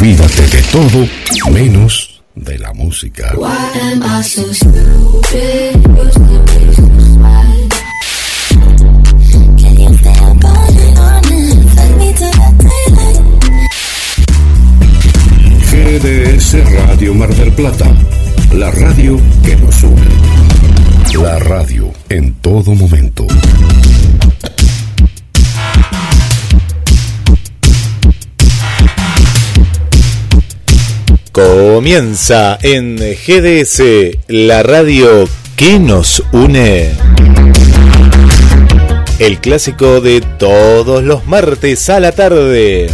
Olvídate de todo menos de la música. GDS Radio Mar del Plata, la radio que nos une. La radio en todo momento. Comienza en GDS, la radio que nos une. El clásico de todos los martes a la tarde.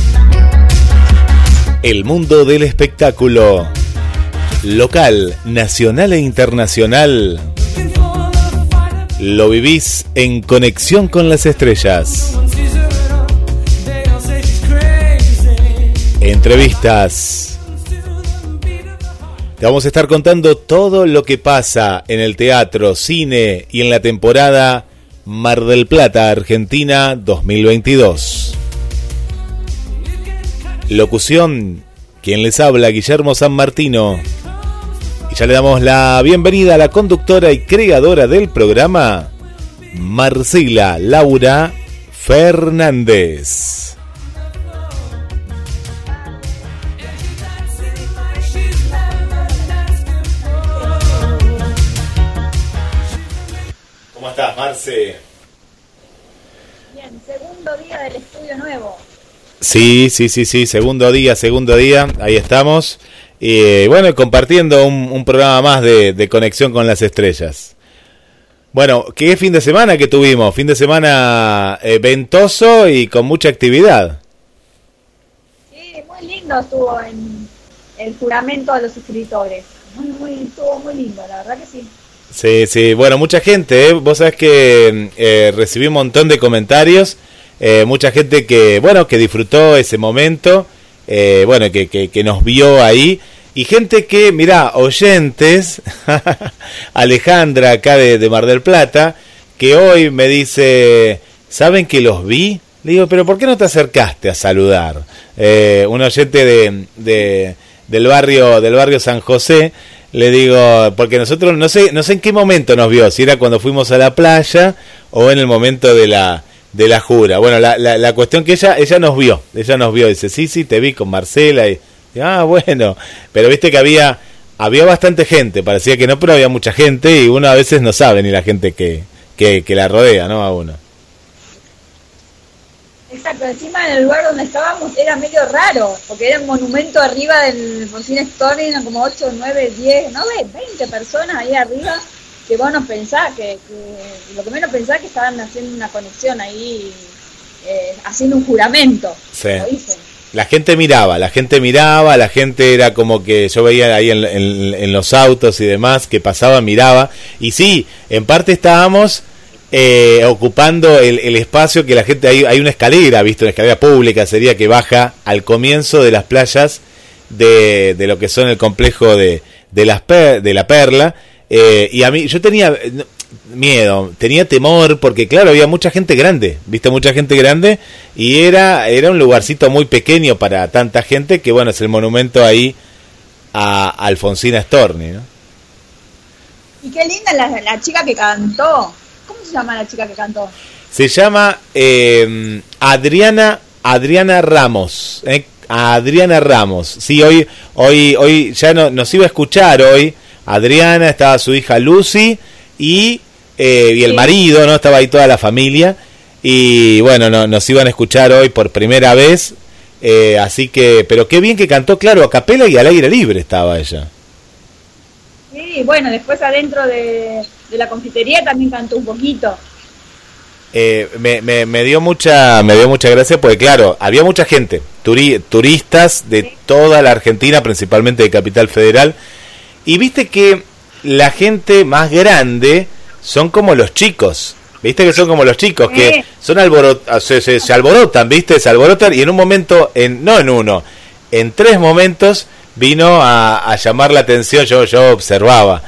El mundo del espectáculo. Local, nacional e internacional. Lo vivís en conexión con las estrellas. Entrevistas vamos a estar contando todo lo que pasa en el teatro, cine y en la temporada Mar del Plata, Argentina 2022. Locución, quien les habla, Guillermo San Martino. Y ya le damos la bienvenida a la conductora y creadora del programa, Marcela Laura Fernández. Estás, Marce? Bien, segundo día del estudio nuevo. Sí, sí, sí, sí, segundo día, segundo día, ahí estamos. Y bueno, compartiendo un, programa más de, conexión con las estrellas. Bueno, ¿qué fin de semana que tuvimos? Fin de semana eh, ventoso y con mucha actividad. Sí, muy lindo estuvo en el juramento de los escritores. Muy, muy, estuvo muy lindo, la verdad que sí. Sí, sí, bueno, mucha gente, ¿eh? vos sabés que eh, recibí un montón de comentarios, eh, mucha gente que, bueno, que disfrutó ese momento, eh, bueno, que, que, nos vio ahí, y gente que, mirá, oyentes, Alejandra acá de, de, Mar del Plata, que hoy me dice, ¿saben que los vi? Le digo, pero ¿por qué no te acercaste a saludar? un oyente de, de, del barrio del barrio San José le digo, porque nosotros no sé, no sé en qué momento nos vio, si era cuando fuimos a la playa o en el momento de la de la jura. Bueno, la, la, cuestión que ella ella nos vio, ella nos vio, dice, sí, sí, te vi con Marcela y, ah, bueno, pero viste que había había bastante gente, parecía que no, pero había mucha gente y uno a veces no sabe ni la gente que, que, que la rodea, ¿no? A uno. Exacto, encima en el lugar donde estábamos era medio raro, porque era un monumento arriba del Fonsina Story, eran como 8, 9, 10, no ve, 20 personas ahí arriba, que vos no pensás, que, lo que menos pensás que estaban haciendo una conexión ahí, eh, haciendo un juramento, sí. La gente miraba, la gente miraba, la gente era como que yo veía ahí en, en los autos y demás que pasaba, miraba, y sí, en parte estábamos eh, ocupando el, espacio que la gente hay, hay una escalera, visto una escalera pública sería que baja al comienzo de las playas de, de lo que son el complejo de, de, las de la Perla eh, y a mí yo tenía eh, miedo, tenía temor porque claro había mucha gente grande, viste mucha gente grande y era era un lugarcito muy pequeño para tanta gente que bueno es el monumento ahí a Alfonsina Storni, ¿no? Y qué linda la, la chica que cantó. ¿Cómo se llama la chica que cantó? Se llama eh, Adriana Adriana Ramos. Eh, Adriana Ramos. Sí, hoy hoy hoy ya no, nos iba a escuchar hoy. Adriana estaba su hija Lucy y, eh, y el marido, ¿no? Estaba ahí toda la familia. Y bueno, no, nos iban a escuchar hoy por primera vez. Eh, así que, pero qué bien que cantó, claro, a capela y al aire libre estaba ella. Sí, bueno, después adentro de, de la confitería también cantó un poquito. Eh, me, me, dio mucha me dio mucha gracia porque claro había mucha gente turistas de toda la Argentina principalmente de Capital Federal y viste que la gente más grande son como los chicos viste que son como los chicos que son alborot se, se, alborotan viste se alborotan y en un momento en no en uno en tres momentos vino a, llamar la atención, yo, yo observaba.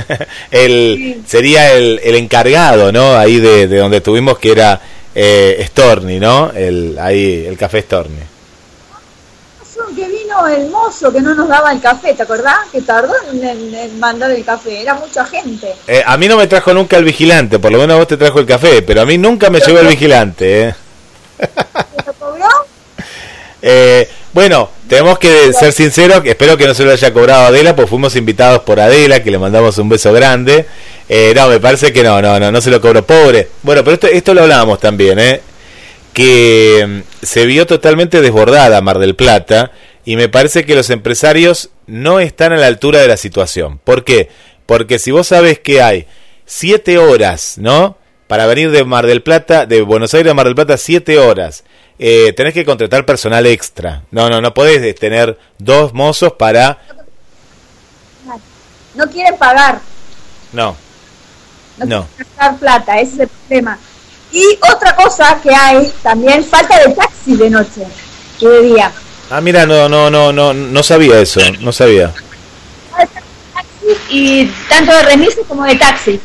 el, Sería el, el, encargado, ¿no? Ahí de, de donde tuvimos que era eh, Storni, ¿no? El, ahí, el café Storni. Que vino el mozo que no nos daba el café, ¿te acordás? Que tardó en, mandar el café, era mucha gente. Eh, a mí no me trajo nunca el vigilante, por lo menos a vos te trajo el café, pero a mí nunca me llegó el vigilante. ¿eh? ¿Lo cobró? Eh, bueno, tenemos que ser sinceros, espero que no se lo haya cobrado Adela, pues fuimos invitados por Adela, que le mandamos un beso grande. Eh, no, me parece que no, no, no, no se lo cobró, pobre. Bueno, pero esto, esto lo hablábamos también, ¿eh? que mm, se vio totalmente desbordada Mar del Plata y me parece que los empresarios no están a la altura de la situación. ¿Por qué? Porque si vos sabes que hay siete horas, ¿no? Para venir de Mar del Plata, de Buenos Aires a Mar del Plata, siete horas. Eh, tenés que contratar personal extra. No, no, no podés eh, tener dos mozos para... No quieren pagar. No. No, no. quieren plata, ese es el problema. Y otra cosa que hay también, falta de taxi de noche y de día. Ah, mira, no, no, no, no, no sabía eso, no sabía. Y tanto de remises como de taxi.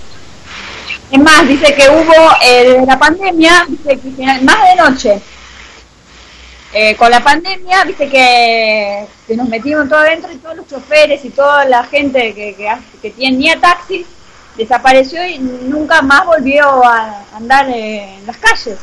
Es más, dice que hubo eh, la pandemia, dice que más de noche. Eh, con la pandemia, viste que, nos metimos todo adentro y todos los choferes y toda la gente que, que, que tenía taxis desapareció y nunca más volvió a andar en las calles.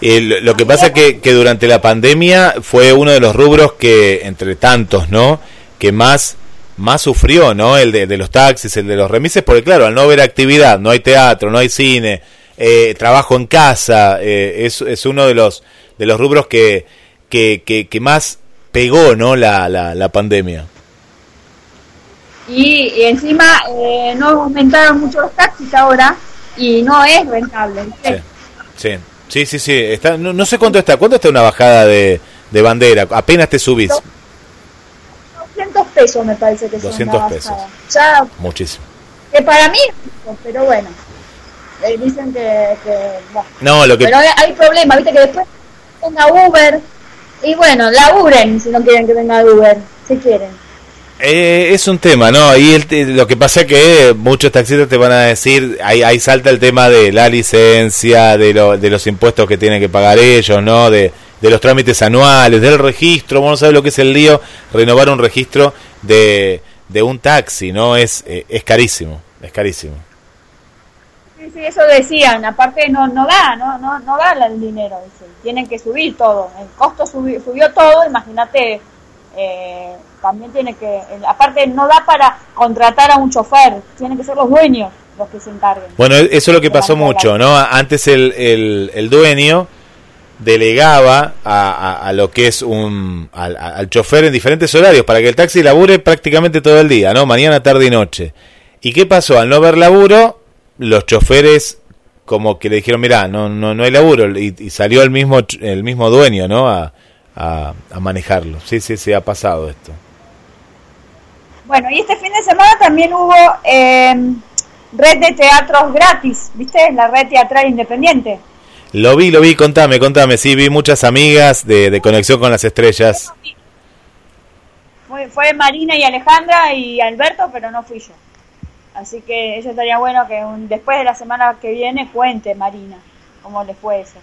lo que pasa es que, que, durante la pandemia fue uno de los rubros que, entre tantos, ¿no? Que más, más sufrió, ¿no? El de, los taxis, el de los remises, porque claro, al no haber actividad, no hay teatro, no hay cine, eh, trabajo en casa, eh, es, es uno de los, de los rubros que, que, que, que más pegó, ¿no? La, la, la pandemia y, encima eh, no aumentaron mucho los taxis ahora y no es rentable. Sí, sí, sí, sí, Está, no, sé cuánto está, ¿cuánto está una bajada de, de bandera? Apenas te subís. 200 pesos me parece que 200 pesos. Ya, Muchísimo. Que para mí, pero bueno. Eh, dicen que, no, lo que... Pero hay, problema, viste que después venga Uber y bueno, la Uber si no quieren que venga Uber, si quieren. Eh, es un tema, ¿no? Y lo que pasa es que muchos taxistas te van a decir, ahí, ahí salta el tema de la licencia, de, lo, de los impuestos que tienen que pagar ellos, ¿no? De, de los trámites anuales, del registro, vamos a ver lo que es el lío, renovar un registro de, de un taxi, ¿no? Es, eh, es carísimo, es carísimo. Sí, sí, eso decían, aparte no, no da, no, no, no da el dinero, tienen que subir todo, el costo subió, subió todo, imagínate eh, también tiene que, aparte no da para contratar a un chofer, tienen que ser los dueños los que se encarguen. Bueno, e-, eso es lo que pasó mucho, ¿no? Antes el, el, el dueño delegaba a, a, lo que es un al, al, chofer en diferentes horarios para que el taxi labure prácticamente todo el día, ¿no? Mañana, tarde y noche. ¿Y qué pasó? Al no haber laburo, los choferes como que le dijeron, mira, no, no, no hay laburo y, salió el mismo el mismo dueño, ¿no? A, a, manejarlo. Sí, sí, sí, ha pasado esto. Bueno, y este fin de semana también hubo em, red de teatros gratis, ¿viste? La red teatral independiente. Lo vi, lo vi, contame, contame. Sí, vi muchas amigas de, de Conexión con las Estrellas. Fue, fue, Marina y Alejandra y Alberto, pero no fui yo. Así que eso estaría bueno que después de la semana que viene cuente Marina cómo le fue eso.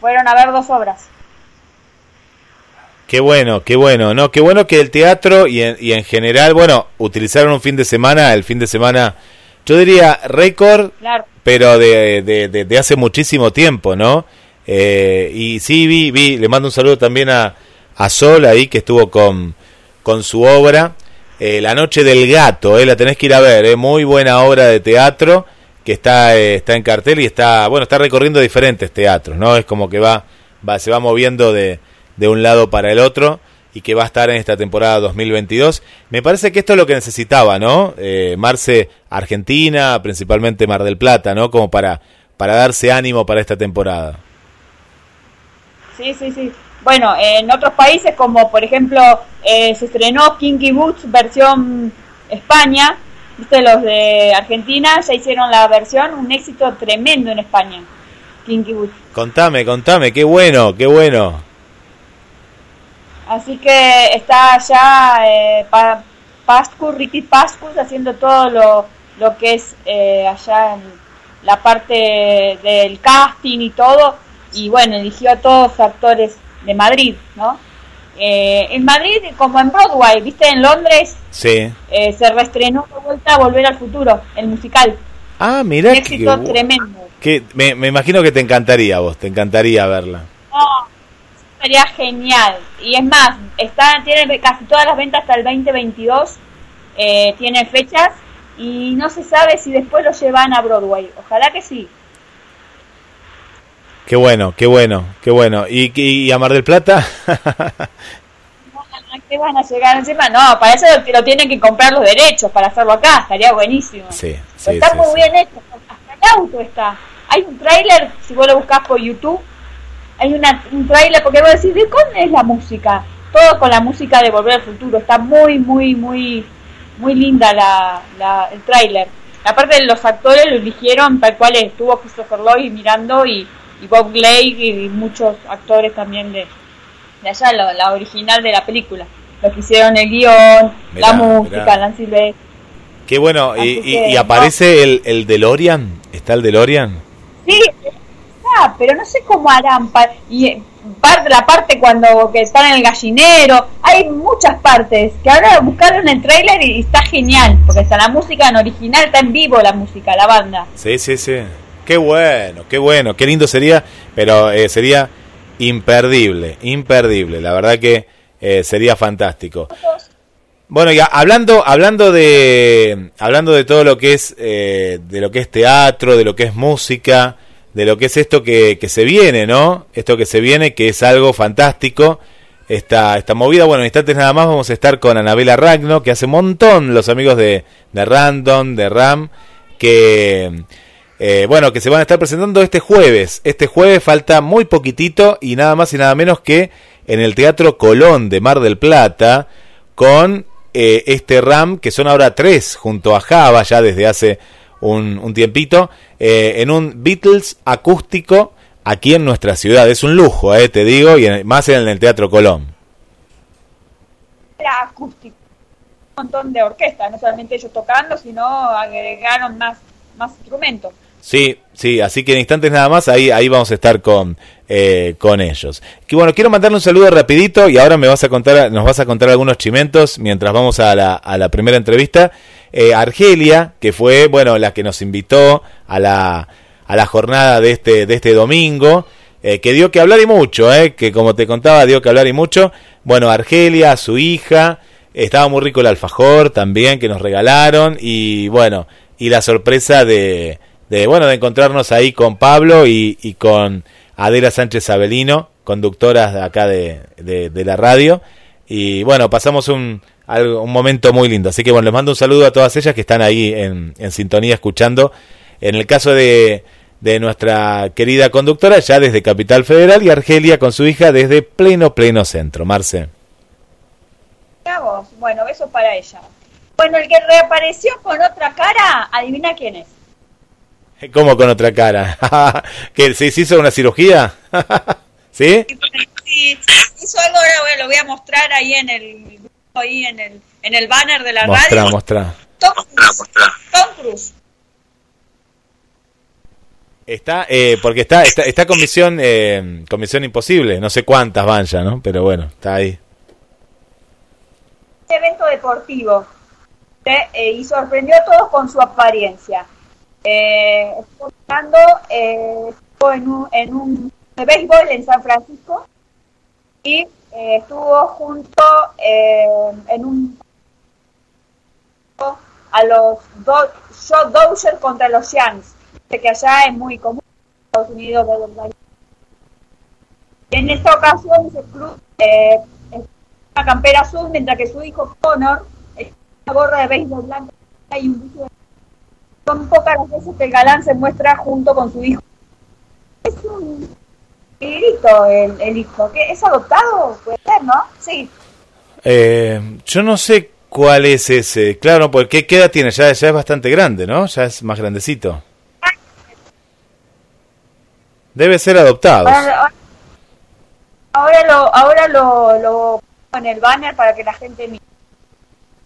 Fueron a ver dos obras. Qué bueno, qué bueno, ¿no? Qué bueno que el teatro y en, y en general, bueno, utilizaron un fin de semana, el fin de semana, yo diría récord, pero de, de, hace muchísimo tiempo, ¿no? Eh, y sí, vi, vi, le mando un saludo también a, a Sol ahí, que estuvo con, con su obra, eh, La Noche del Gato, eh, la tenés que ir a ver, eh, muy buena obra de teatro que está, eh, está en cartel y está, bueno, está recorriendo diferentes teatros, ¿no? Es como que va, va se va moviendo de de un lado para el otro y que va a estar en esta temporada 2022. Me parece que esto es lo que necesitaba, ¿no? Eh, Marce, Argentina, principalmente Mar del Plata, ¿no? Como para, para darse ánimo para esta temporada. Sí, sí, sí. Bueno, en otros países como por ejemplo eh, se estrenó Kinky Boots versión España, viste los de Argentina ya hicieron la versión, un éxito tremendo en España. Kinky Boots. Contame, contame, qué bueno, qué bueno. Así que está ya eh, Pascu, Ricky Pascus haciendo todo lo, lo que es eh, allá en la parte del casting y todo. Y bueno, eligió a todos actores de Madrid, ¿no? eh, en Madrid, como en Broadway, ¿viste? En Londres Sí. eh, se reestrenó de vuelta a Volver al Futuro, el musical. Ah, mira Un que, éxito tremendo. que me, me imagino que te encantaría a vos, te encantaría verla. No, sería genial. Y es más, está, tiene casi todas las ventas hasta el 2022, eh, tiene fechas y no se sabe si después lo llevan a Broadway. Ojalá que sí. Qué bueno, qué bueno, qué bueno. ¿Y, y a Mar del Plata? ¿A qué van a llegar encima? No, para eso lo, tienen que comprar los derechos para hacerlo acá, estaría buenísimo. sí, está sí, muy bien hecho, hasta el auto está. Hay un tráiler, si vos lo buscas por YouTube, hay una, un tráiler, porque vos decís, ¿de dónde es la música? Todo con la música de Volver al Futuro, está muy, muy, muy, muy linda la, la, el tráiler. Aparte los actores lo eligieron tal cual estuvo Christopher Lloyd mirando y, y Bob Glade y muchos actores también de, de allá, la, la original de la película. Los que hicieron el guion, Mirá, la música, mirá. Nancy Silvestre. Qué bueno. ¿Y, y- que, y aparece el, el DeLorean? ¿Está el DeLorean? Sí, pero no sé cómo harán. y eh, la parte cuando que están en el gallinero, hay muchas partes que ahora buscaron el tráiler y, y está genial, porque está la música en original, está en vivo la música, la banda. Sí, sí, sí. Qué bueno, qué bueno, qué lindo sería, pero eh, sería imperdible, imperdible. La verdad que eh, sería fantástico. Bueno, ya hablando, hablando de, hablando de todo lo que es, eh, de lo que es teatro, de lo que es música, de lo que es esto que, que se viene, ¿no? Esto que se viene, que es algo fantástico. Esta, esta movida, bueno, en instantes nada más vamos a estar con Anabela Ragno, que hace un montón los amigos de, de Random, de Ram, que, eh, bueno, que se van a estar presentando este jueves. Este jueves falta muy poquitito y nada más y nada menos que en el Teatro Colón de Mar del Plata, con eh, este RAM, que son ahora tres, junto a Java, ya desde hace un, un tiempito, eh, en un Beatles acústico aquí en nuestra ciudad. Es un lujo, eh, te digo, y en- más en el Teatro Colón. Era acústico, un montón de orquesta, no solamente ellos tocando, sino agregaron más, más instrumentos. Sí, sí, así que en instantes nada más ahí, ahí vamos a estar con, eh, con ellos. Que bueno, quiero mandarle un saludo rapidito y ahora me vas a contar, nos vas a contar algunos chimentos mientras vamos a la, a la primera entrevista. Eh, Argelia, que fue, bueno, la que nos invitó a la, a la jornada de este, de este domingo, eh, que dio que hablar y mucho, eh, que como te contaba, dio que hablar y mucho. Bueno, Argelia, su hija, estaba muy rico el alfajor también que nos regalaron y bueno, y la sorpresa de, de bueno, de encontrarnos ahí con Pablo y, con Adela Sánchez Avelino, conductoras acá de, de, de la radio. Y bueno, pasamos un, algo- un momento muy lindo. Así que bueno, les mando un saludo a todas ellas que están ahí en, en sintonía escuchando. En el caso de, de nuestra querida conductora, ya desde Capital Federal, y Argelia con su hija desde pleno, pleno centro. Marce. Bueno, besos para ella. Bueno, el que reapareció con otra cara, adivina quién es. ¿Cómo con otra cara? ¿Que se se hizo una cirugía? ¿Sí? Sí, hizo algo, ahora bueno, lo voy a mostrar ahí en el ahí en el, en el banner de la Mostrá, radio. mostrá. Tom Cruise. Tom Cruise. Está, eh, porque está, está, está comisión, eh, comisión imposible, no sé cuántas van ya, ¿no? Pero bueno, está ahí. Este evento deportivo ¿eh? Eh, y sorprendió a todos con su apariencia. Eh, estuvo jugando, eh, estuvo en un, en un de béisbol en San Francisco y eh, estuvo junto eh, en un a los do, Joe Dozier contra los Yankees, que allá es muy común en Estados Unidos. En esta ocasión ese club eh, una campera azul, mientras que su hijo Connor una gorra de béisbol blanca y un de- Son pocas las veces que el galán se muestra junto con su hijo. Grito el, el hijo. ¿Qué, ¿Es adoptado? Puede ser, ¿no? Sí. Eh, yo no sé cuál es ese. Claro, porque ¿qué edad tiene? Ya, ya es bastante grande, ¿no? Ya es más grandecito. Debe ser adoptado. Ahora, ahora lo, ahora lo, lo pongo en el banner para que la gente mire.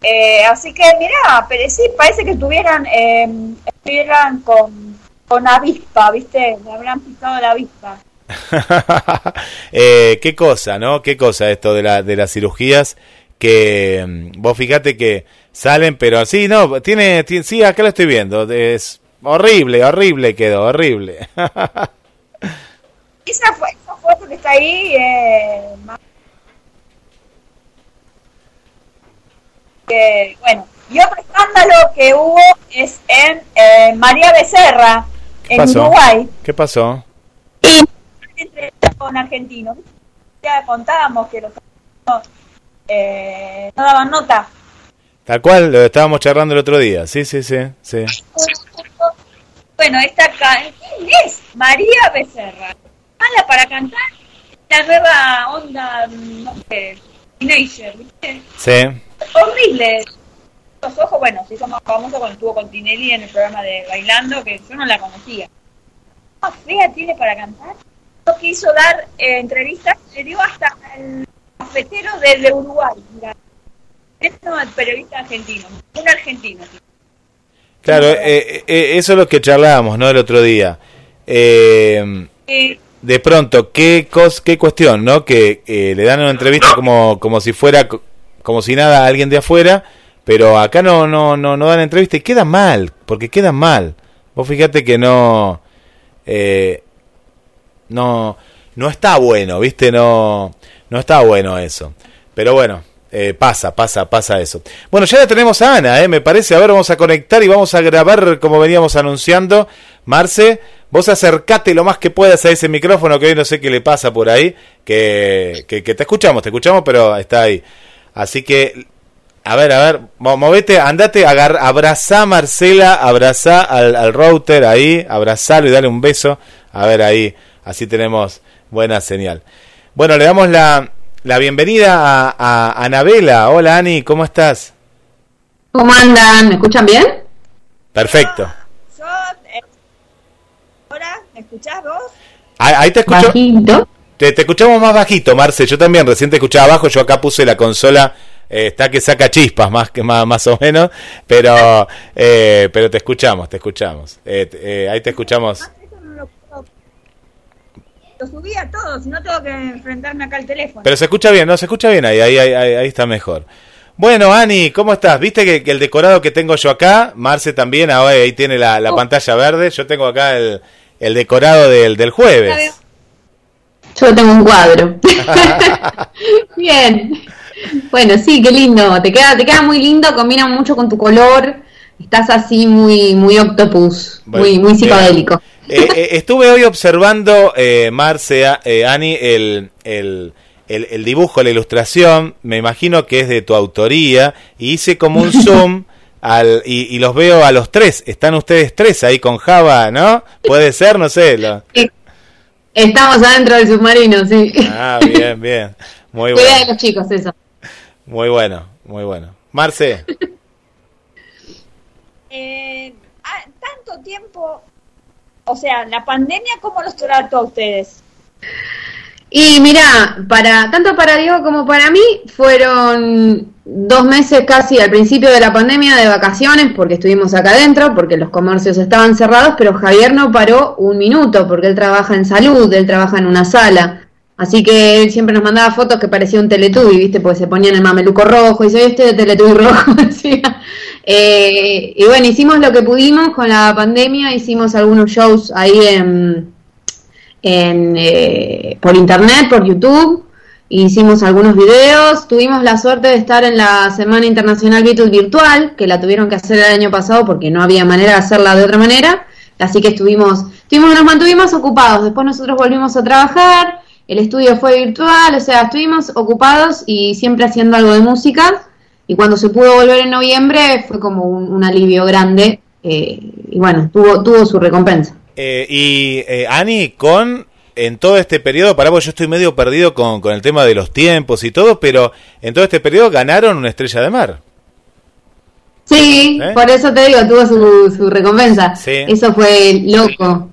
Eh, así que mira, pero sí, parece que estuvieran, eh, estuvieran con, con avispa, ¿viste? Le habrán picado la avispa. eh, qué cosa, ¿no? Qué cosa esto de, la, de las cirugías que mm, vos fíjate que salen, pero sí, no, tiene, tiene, sí, acá lo estoy viendo, es horrible, horrible quedó, horrible. esa, fue, esa foto que está ahí, eh, bueno, y otro escándalo que hubo es en eh, María Becerra, en Uruguay. ¿Qué pasó? Con argentinos. Ya contábamos que los eh, no daban nota. Tal cual, lo estábamos charlando el otro día. Sí, sí, sí. sí. Bueno, esta ¿quién es? María Becerra. Mala para cantar. La nueva onda, no sé, teenager, ¿viste? Sí. Horrible. Los ojos, bueno, se hizo más famoso cuando estuvo con Tinelli en el programa de Bailando, que yo no la conocía. ¿Más fea tiene para cantar? No quiso dar eh, entrevistas, le dio hasta el cafetero desde Uruguay. Mira. Es un periodista argentino, un argentino. Claro, eh, eh, eso es lo que charlábamos, ¿no? El otro día. Eh, de pronto, ¿qué, cos, qué cuestión, ¿no? Que le dan una entrevista como, como si fuera, como si nada a alguien de afuera, pero acá no, no, no, no dan entrevista y queda mal, porque queda mal. Vos fíjate que no, no, no está bueno, ¿viste? No, no está bueno eso. Pero bueno, eh, pasa, pasa, pasa eso. Bueno, ya la tenemos a Ana, eh, me parece. A ver, vamos a conectar y vamos a grabar como veníamos anunciando. Marce, vos acercate lo más que puedas a ese micrófono que hoy no sé qué le pasa por ahí. Que, que, te escuchamos, te escuchamos, pero está ahí. Así que, a ver, a ver, movete, andate, agar, abrazá a Marcela, abrazá al, al router ahí, abrazalo y dale un beso. A ver ahí, así tenemos buena señal. Bueno, le damos la, la bienvenida a, Anabela. Hola Ani, ¿cómo estás? ¿Cómo andan? ¿Me escuchan bien? Perfecto. Yo, eh, ¿Ahora me escuchás vos? Ahí, te escucho. Bajito. Te, escuchamos más bajito, Marce. Yo también recién te escuchaba abajo. Yo acá puse la consola. Eh, está que saca chispas más que más, más o menos, pero eh, pero te escuchamos, te escuchamos. ahí te escuchamos subí a todos, si no tengo que enfrentarme acá al teléfono. Pero se escucha bien, ¿no? Se escucha bien ahí, ahí, ahí, ahí está mejor. Bueno, Ani, ¿cómo estás? ¿Viste que, el decorado que tengo yo acá, Marce también, ahora ahí tiene la, la oh. pantalla verde, yo tengo acá el, el decorado del, del jueves. Yo tengo un cuadro. bien. Bueno, sí, qué lindo. Te queda, te queda muy lindo, combina mucho con tu color. Estás así muy, muy octopus, muy, muy psicodélico. Eh, estuve hoy observando, eh, Marce, eh, Ani, el, el, el, dibujo, la ilustración, me imagino que es de tu autoría, y hice como un zoom al, y, los veo a los tres. Están ustedes tres ahí con Java, ¿no? Puede ser, no sé. Estamos adentro del submarino, sí. Ah, bien, bien. Muy bueno. de los chicos, eso. Muy bueno, muy bueno. Marce. Eh, ah, tanto tiempo o sea, la pandemia, ¿cómo los trató a ustedes? Y mira, para tanto para Diego como para mí fueron dos meses casi al principio de la pandemia de vacaciones porque estuvimos acá adentro, porque los comercios estaban cerrados, pero Javier no paró un minuto porque él trabaja en salud, él trabaja en una sala. Así que él siempre nos mandaba fotos que parecía un Teletubby, ¿viste? Porque se ponían el mameluco rojo y dice, este de Teletubby rojo, decía. Eh, y bueno, hicimos lo que pudimos con la pandemia, hicimos algunos shows ahí en, eh, por internet, por YouTube, hicimos algunos videos, tuvimos la suerte de estar en la Semana Internacional Beatles Virtual, que la tuvieron que hacer el año pasado porque no había manera de hacerla de otra manera, así que estuvimos, estuvimos nos mantuvimos ocupados, después nosotros volvimos a trabajar, el estudio fue virtual, o sea, estuvimos ocupados y siempre haciendo algo de música y cuando se pudo volver en noviembre fue como un, alivio grande eh, y bueno, tuvo, tuvo su recompensa. Eh, y eh, Ani, con en todo este periodo, para vos yo estoy medio perdido con, con, el tema de los tiempos y todo, pero en todo este periodo ganaron una estrella de mar. Sí, por eso te digo, tuvo su, su recompensa. Eso fue loco.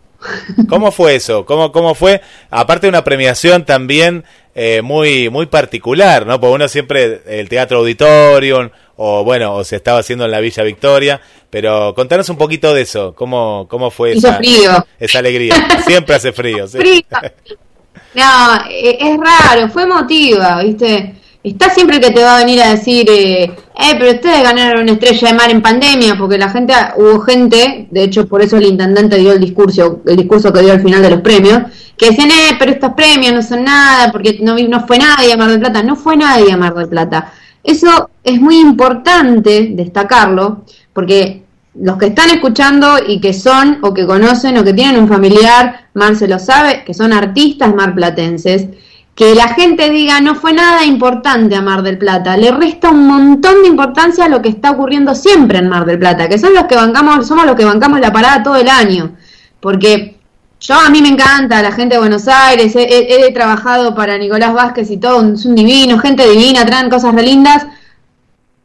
¿Cómo fue eso? ¿Cómo, cómo fue? Aparte de una premiación también eh, muy, muy particular, ¿no? Porque uno siempre, el Teatro Auditorium, o bueno, o se estaba haciendo en la Villa Victoria, pero contanos un poquito de eso, ¿cómo, cómo fue esa, esa alegría? Siempre hace frío, ¿sí? No, eh, es raro, fue emotiva, ¿viste? Está siempre que te va a venir a decir, eh, eh, pero ustedes ganaron una estrella de mar en pandemia, porque la gente, hubo gente, de hecho por eso el intendente dio el discurso, el discurso que dio al final de los premios, que decían, eh, pero estos premios no son nada, porque no, no fue nadie a Mar del Plata, no fue nadie a Mar del Plata. Eso es muy importante destacarlo, porque los que están escuchando y que son o que conocen o que tienen un familiar, Mar se lo sabe, que son artistas marplatenses, que la gente diga no fue nada importante a Mar del Plata, le resta un montón de importancia a lo que está ocurriendo siempre en Mar del Plata, que son los que bancamos, somos los que bancamos la parada todo el año, porque yo a mí me encanta la gente de Buenos Aires, he, trabajado para Nicolás Vázquez y todo, es un divino, gente divina, traen cosas re lindas,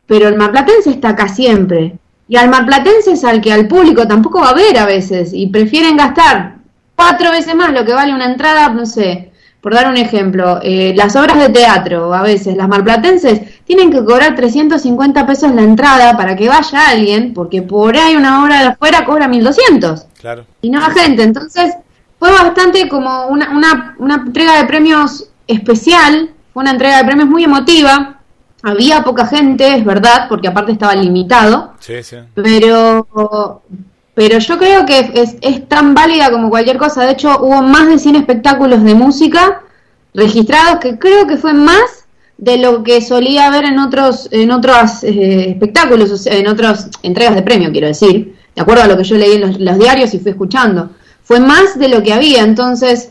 pero el marplatense está acá siempre. Y al marplatense es al que al público tampoco va a ver a veces y prefieren gastar cuatro veces más lo que vale una entrada, no sé, por dar un ejemplo, eh, las obras de teatro, a veces las marplatenses, tienen que cobrar 350 pesos la entrada para que vaya alguien, porque por ahí una obra de afuera cobra 1200. Claro. Y no va gente. Entonces, fue bastante como una, una, una entrega de premios especial, fue una entrega de premios muy emotiva. Había poca gente, es verdad, porque aparte estaba limitado. Sí, sí. Pero pero yo creo que es, es, tan válida como cualquier cosa. De hecho, hubo más de 100 espectáculos de música registrados, que creo que fue más de lo que solía haber en otros, en otros eh, espectáculos, en otras entregas de premio, quiero decir, de acuerdo a lo que yo leí en los, diarios y fui escuchando. Fue más de lo que había, entonces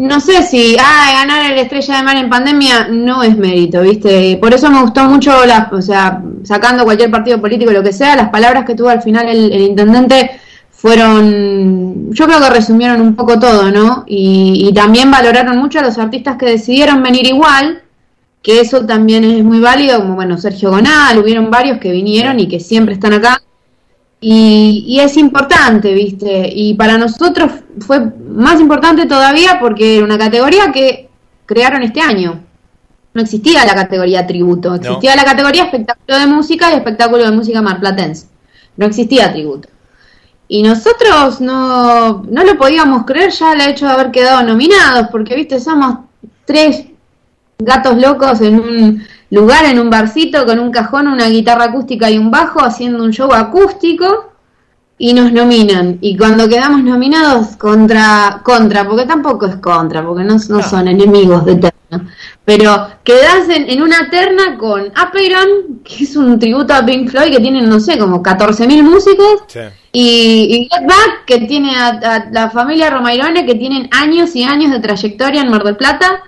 no sé si ah, ganar el Estrella de Mar en pandemia no es mérito, ¿viste? Por eso me gustó mucho, la, o sea, sacando cualquier partido político, lo que sea, las palabras que tuvo al final el, intendente fueron, yo creo que resumieron un poco todo, ¿no? Y, también valoraron mucho a los artistas que decidieron venir igual, que eso también es muy válido, como bueno, Sergio Gonal, hubieron varios que vinieron y que siempre están acá. Y, es importante, ¿viste? Y para nosotros fue más importante todavía porque era una categoría que crearon este año. No existía la categoría tributo, existía la categoría espectáculo de música y espectáculo de música marplatense. No existía tributo. Y nosotros no, no lo podíamos creer ya el hecho de haber quedado nominados, porque, viste, somos tres gatos locos en un lugar en un barcito con un cajón, una guitarra acústica y un bajo haciendo un show acústico y nos nominan. Y cuando quedamos nominados contra, contra, porque tampoco es contra, porque no, no, son enemigos de Terna, pero quedas en, una terna con Apeiron, que es un tributo a Pink Floyd que tienen, no sé, como 14.000 músicos, y, Get Back, que tiene a, la familia Romairone, que tienen años y años de trayectoria en Mar del Plata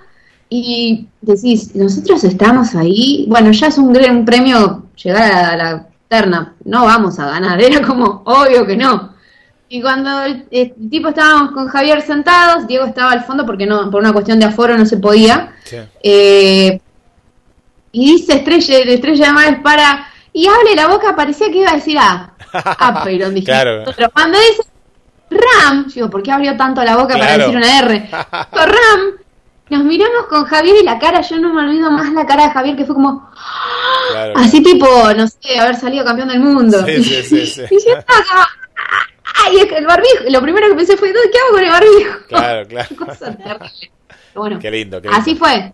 y decís, nosotros estamos ahí, bueno, ya es un gran premio llegar a la, no vamos a ganar, era como obvio que no. Y cuando el, tipo estábamos con Javier sentados, Diego estaba al fondo porque no por una cuestión de aforo no se podía. Eh, y dice Estrella, Estrella de Mares para... Y abre la boca, parecía que iba a decir A. Ah, pero dije. Claro. Pero cuando dice Ram, digo, ¿por qué abrió tanto la boca para decir una R? Ram, nos miramos con Javier y la cara, yo no me olvido más la cara de Javier, que fue como. Así tipo, no sé, haber salido campeón del mundo. Sí, sí, sí. sí. y yo estaba Ay, es que el barbijo. Lo primero que pensé fue, ¿qué hago con el barbijo? Claro, claro. Cosa terrible. Bueno, qué lindo, qué lindo. Así fue.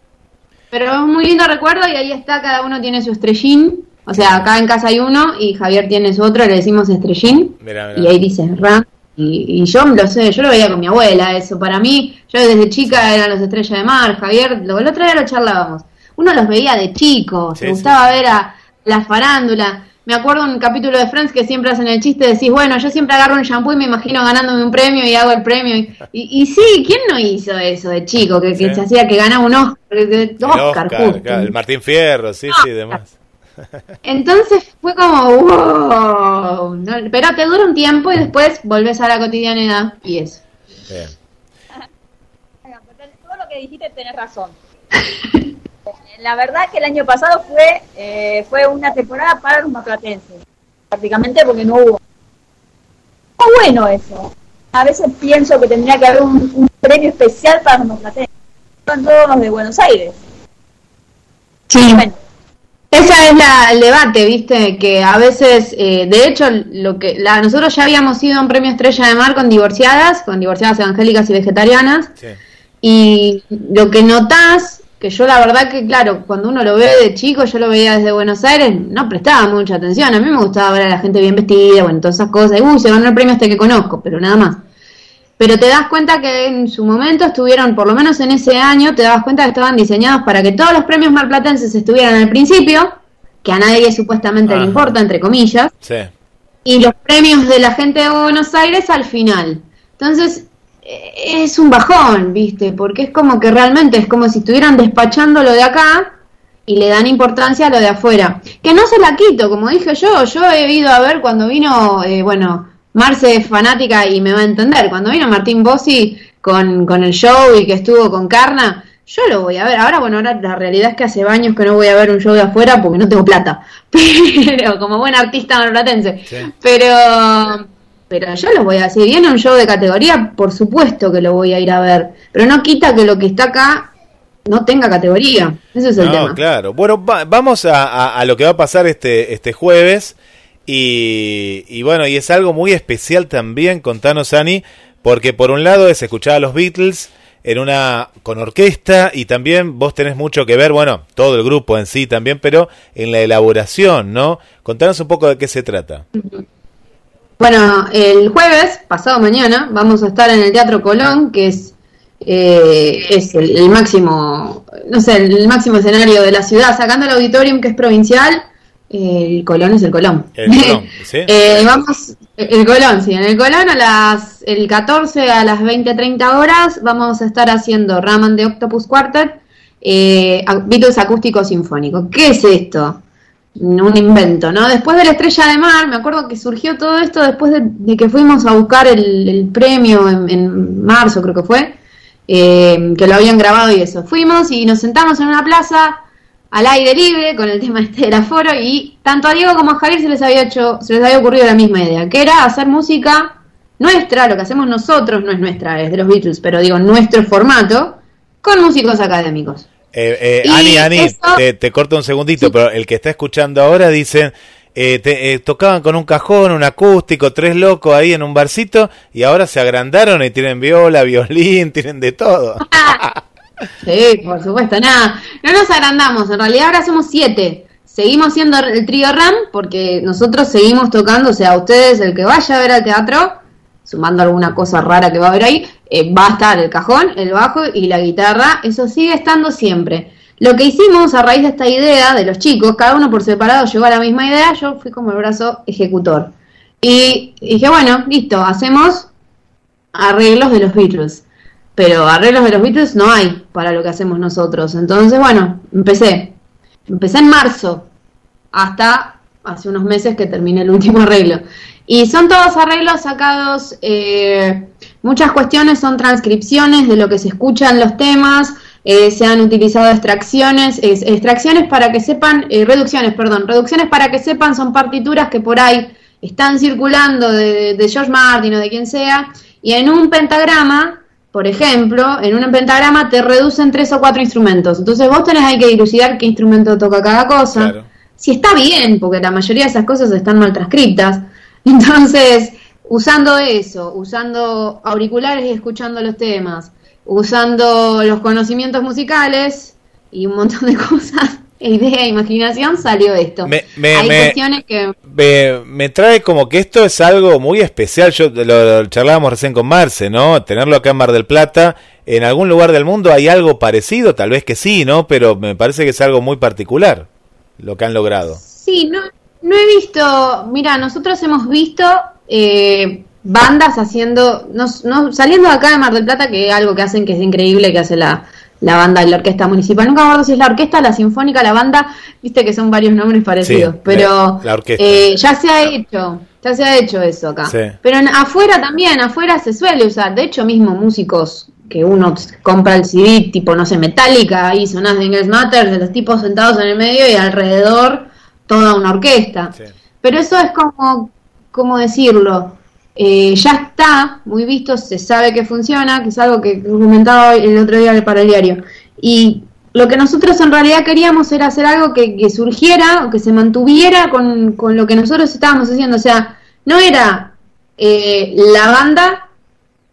Pero es un muy lindo recuerdo y ahí está, cada uno tiene su estrellín. O sea, acá en casa hay uno y Javier tiene su otro, le decimos estrellín. Y ahí dice Ram y, yo lo sé, yo lo veía con mi abuela, eso. Para mí, yo desde chica eran los estrellas de mar, Javier, lo, el otro día lo charlábamos. Uno los veía de chico, se gustaba ver a la farándula. Me acuerdo un capítulo de Friends que siempre hacen el chiste, decís, bueno, yo siempre agarro un shampoo y me imagino ganándome un premio y hago el premio. Y, y, sí, ¿quién no hizo eso de chico? Que, se hacía que ganaba un Oscar, Oscar, el, Martín Fierro, sí, sí, demás. Entonces fue como, wow. pero te dura un tiempo y después volvés a la cotidianidad y eso. Todo lo que dijiste tenés razón. la verdad que el año pasado fue eh, fue una temporada para los macratenses, prácticamente porque no hubo. Está bueno eso. A veces pienso que tendría que haber un, premio especial para los macratenses. Son todos los de Buenos Aires. Sí. Esa es la, el debate, viste, que a veces, eh, de hecho, lo que la, nosotros ya habíamos ido a un premio Estrella de Mar con divorciadas, con divorciadas evangélicas y vegetarianas, Y lo que notás, que yo la verdad que, claro, cuando uno lo ve de chico, yo lo veía desde Buenos Aires, no prestaba mucha atención. A mí me gustaba ver a la gente bien vestida, bueno, todas esas cosas. Y, uy, se ganó el premio este que conozco, pero nada más. Pero te das cuenta que en su momento estuvieron, por lo menos en ese año, te das cuenta que estaban diseñados para que todos los premios marplatenses estuvieran al principio, que a nadie supuestamente le importa, entre comillas. Sí. Y los premios de la gente de Buenos Aires al final. Entonces, eh, es un bajón, ¿viste? Porque es como que realmente es como si estuvieran despachando lo de acá y le dan importancia a lo de afuera. Que no se la quito, como dije yo, yo he ido a ver cuando vino, eh, bueno, Marce es fanática y me va a entender, cuando vino Martín Bossi con, con el show y que estuvo con Carna, yo lo voy a ver. Ahora, bueno, ahora la realidad es que hace años que no voy a ver un show de afuera porque no tengo plata. Pero como buen artista marplatense. Pero pero yo lo voy a Si viene un show de categoría, por supuesto que lo voy a ir a ver. Pero no quita que lo que está acá no tenga categoría. Ese es el tema. Claro. Bueno, vamos a, a, lo que va a pasar este, este jueves. Y, y, bueno, y es algo muy especial también, contanos, Ani, porque por un lado es escuchar a los Beatles en una con orquesta y también vos tenés mucho que ver, bueno, todo el grupo en sí también, pero en la elaboración, ¿no? Contanos un poco de qué se trata. Bueno, el jueves, pasado mañana, vamos a estar en el Teatro Colón, que es, eh, es el, máximo, no sé, el máximo escenario de la ciudad, sacando el auditorium que es provincial, el Colón es el Colón. El Colón, ¿sí? eh, vamos, el Colón, sí, en el Colón a las, el 14 a las 20-30 horas vamos a estar haciendo Raman de Octopus Quartet, eh, Beatles acústico sinfónico. ¿Qué es esto? un invento, ¿no? Después de la Estrella de Mar, me acuerdo que surgió todo esto después de, que fuimos a buscar el, premio en, marzo, creo que fue, eh, que lo habían grabado y eso. Fuimos y nos sentamos en una plaza al aire libre con el tema este del aforo y tanto a Diego como a Javier se les había hecho, se les había ocurrido la misma idea, que era hacer música nuestra, lo que hacemos nosotros, no es nuestra, es de los Beatles, pero digo nuestro formato, con músicos académicos. Eh, eh, Ani, Ani, te, corto un segundito, pero el que está escuchando ahora dice, eh, eh, tocaban con un cajón, un acústico, tres locos ahí en un barcito y ahora se agrandaron y tienen viola, violín, tienen de todo. sí, por supuesto, nada, no nos agrandamos, en realidad ahora somos siete. Seguimos siendo el trío RAM porque nosotros seguimos tocando, o sea, ustedes, el que vaya a ver al teatro, sumando alguna cosa rara que va a haber ahí, eh, va a estar el cajón, el bajo y la guitarra, eso sigue estando siempre. Lo que hicimos a raíz de esta idea de los chicos, cada uno por separado llegó a la misma idea, yo fui como el brazo ejecutor. Y dije, bueno, listo, hacemos arreglos de los Beatles. Pero arreglos de los Beatles no hay para lo que hacemos nosotros. Entonces, bueno, empecé. Empecé en marzo, hasta hace unos meses que terminé el último arreglo. Y son todos arreglos sacados, eh, muchas cuestiones son transcripciones de lo que se escucha en los temas, eh, se han utilizado extracciones, extracciones para que sepan, eh, reducciones, perdón, reducciones para que sepan son partituras que por ahí están circulando de, de, George Martin o de quien sea, y en un pentagrama, por ejemplo, en un pentagrama te reducen tres o cuatro instrumentos, entonces vos tenés ahí que dilucidar qué instrumento toca cada cosa, si está bien, porque la mayoría de esas cosas están mal transcritas, entonces, usando eso, usando auriculares y escuchando los temas, usando los conocimientos musicales y un montón de cosas, idea e imaginación, salió esto. Me, Hay que... Me, trae como que esto es algo muy especial. Yo lo, charlábamos recién con Marce, ¿no? Tenerlo acá en Mar del Plata. En algún lugar del mundo hay algo parecido, tal vez que sí, ¿no? Pero me parece que es algo muy particular lo que han logrado. Sí, no, no he visto, mira, nosotros hemos visto eh, bandas haciendo, no, saliendo de acá de Mar del Plata, que es algo que hacen que es increíble, que hace la, la banda de la orquesta municipal. Nunca me acuerdo si es la orquesta, la sinfónica, la banda, viste que son varios nombres parecidos, pero eh, ya se ha hecho, ya se ha hecho eso acá. Pero afuera también, afuera se suele usar, de hecho mismo músicos que uno compra el CD tipo, no sé, Metallica, y sonas de Ingles Matter, de los tipos sentados en el medio y alrededor toda una orquesta. Pero eso es como, como decirlo, eh, ya está muy visto, se sabe que funciona, que es algo que comentaba el otro día para el diario. Y lo que nosotros en realidad queríamos era hacer algo que, surgiera o que se mantuviera con, con, lo que nosotros estábamos haciendo. O sea, no era eh, la banda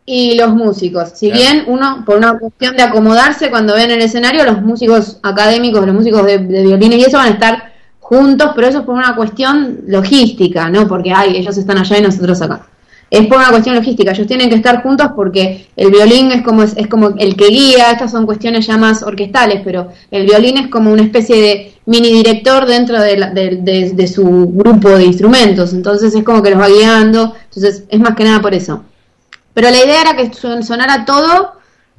y los músicos. Si bien uno, por una cuestión de acomodarse cuando ven el escenario, los músicos académicos, los músicos de, de violines y eso van a estar juntos, pero eso es por una cuestión logística, ¿no? Porque, ay, ellos están allá y nosotros acá. Es por una cuestión logística, ellos tienen que estar juntos porque el violín es como, es, como el que guía, estas son cuestiones ya más orquestales, pero el violín es como una especie de mini director dentro de, de su grupo de instrumentos, entonces es como que los va guiando, entonces es más que nada por eso. Pero la idea era que sonara todo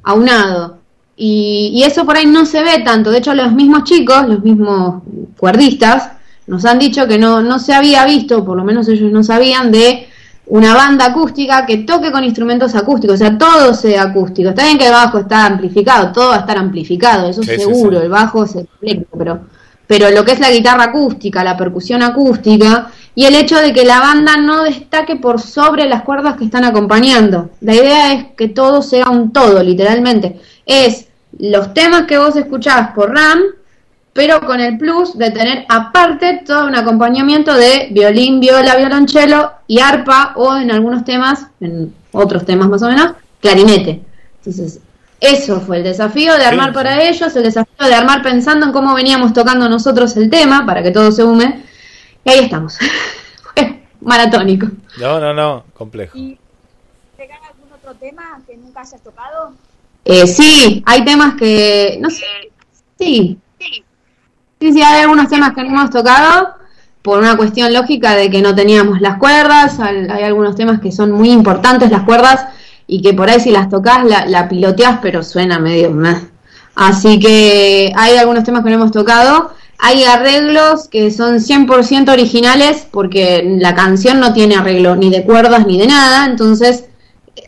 aunado. Y, y, eso por ahí no se ve tanto. De hecho, los mismos chicos, los mismos cuerdistas, nos han dicho que no, no se había visto, por lo menos ellos no sabían, de una banda acústica que toque con instrumentos acústicos, o sea, todo sea acústico. Está bien que el bajo está amplificado, todo va a estar amplificado, eso seguro, el bajo es eléctrico, pero, pero lo que es la guitarra acústica, la percusión acústica, y el hecho de que la banda no destaque por sobre las cuerdas que están acompañando. La idea es que todo sea un todo, literalmente. Es los temas que vos escuchás por RAM, pero con el plus de tener aparte todo un acompañamiento de violín, viola, violonchelo y arpa, o en algunos temas, en otros temas más o menos, clarinete. Entonces, eso fue el desafío de armar para ellos, el desafío de armar pensando en cómo veníamos tocando nosotros el tema, para que todo se hume y ahí estamos. Maratónico. No, no, no, complejo. ¿Y te algún otro tema que nunca hayas tocado? Eh, sí, hay temas que, no sé, sí. Sí, sí, hay algunos temas que no hemos tocado por una cuestión lógica de que no teníamos las cuerdas, hay algunos temas que son muy importantes las cuerdas y que por ahí si las tocas la, la piloteas pero suena medio más. Así que hay algunos temas que no hemos tocado hay arreglos que son 100% originales porque la canción no tiene arreglo ni de cuerdas ni de nada, entonces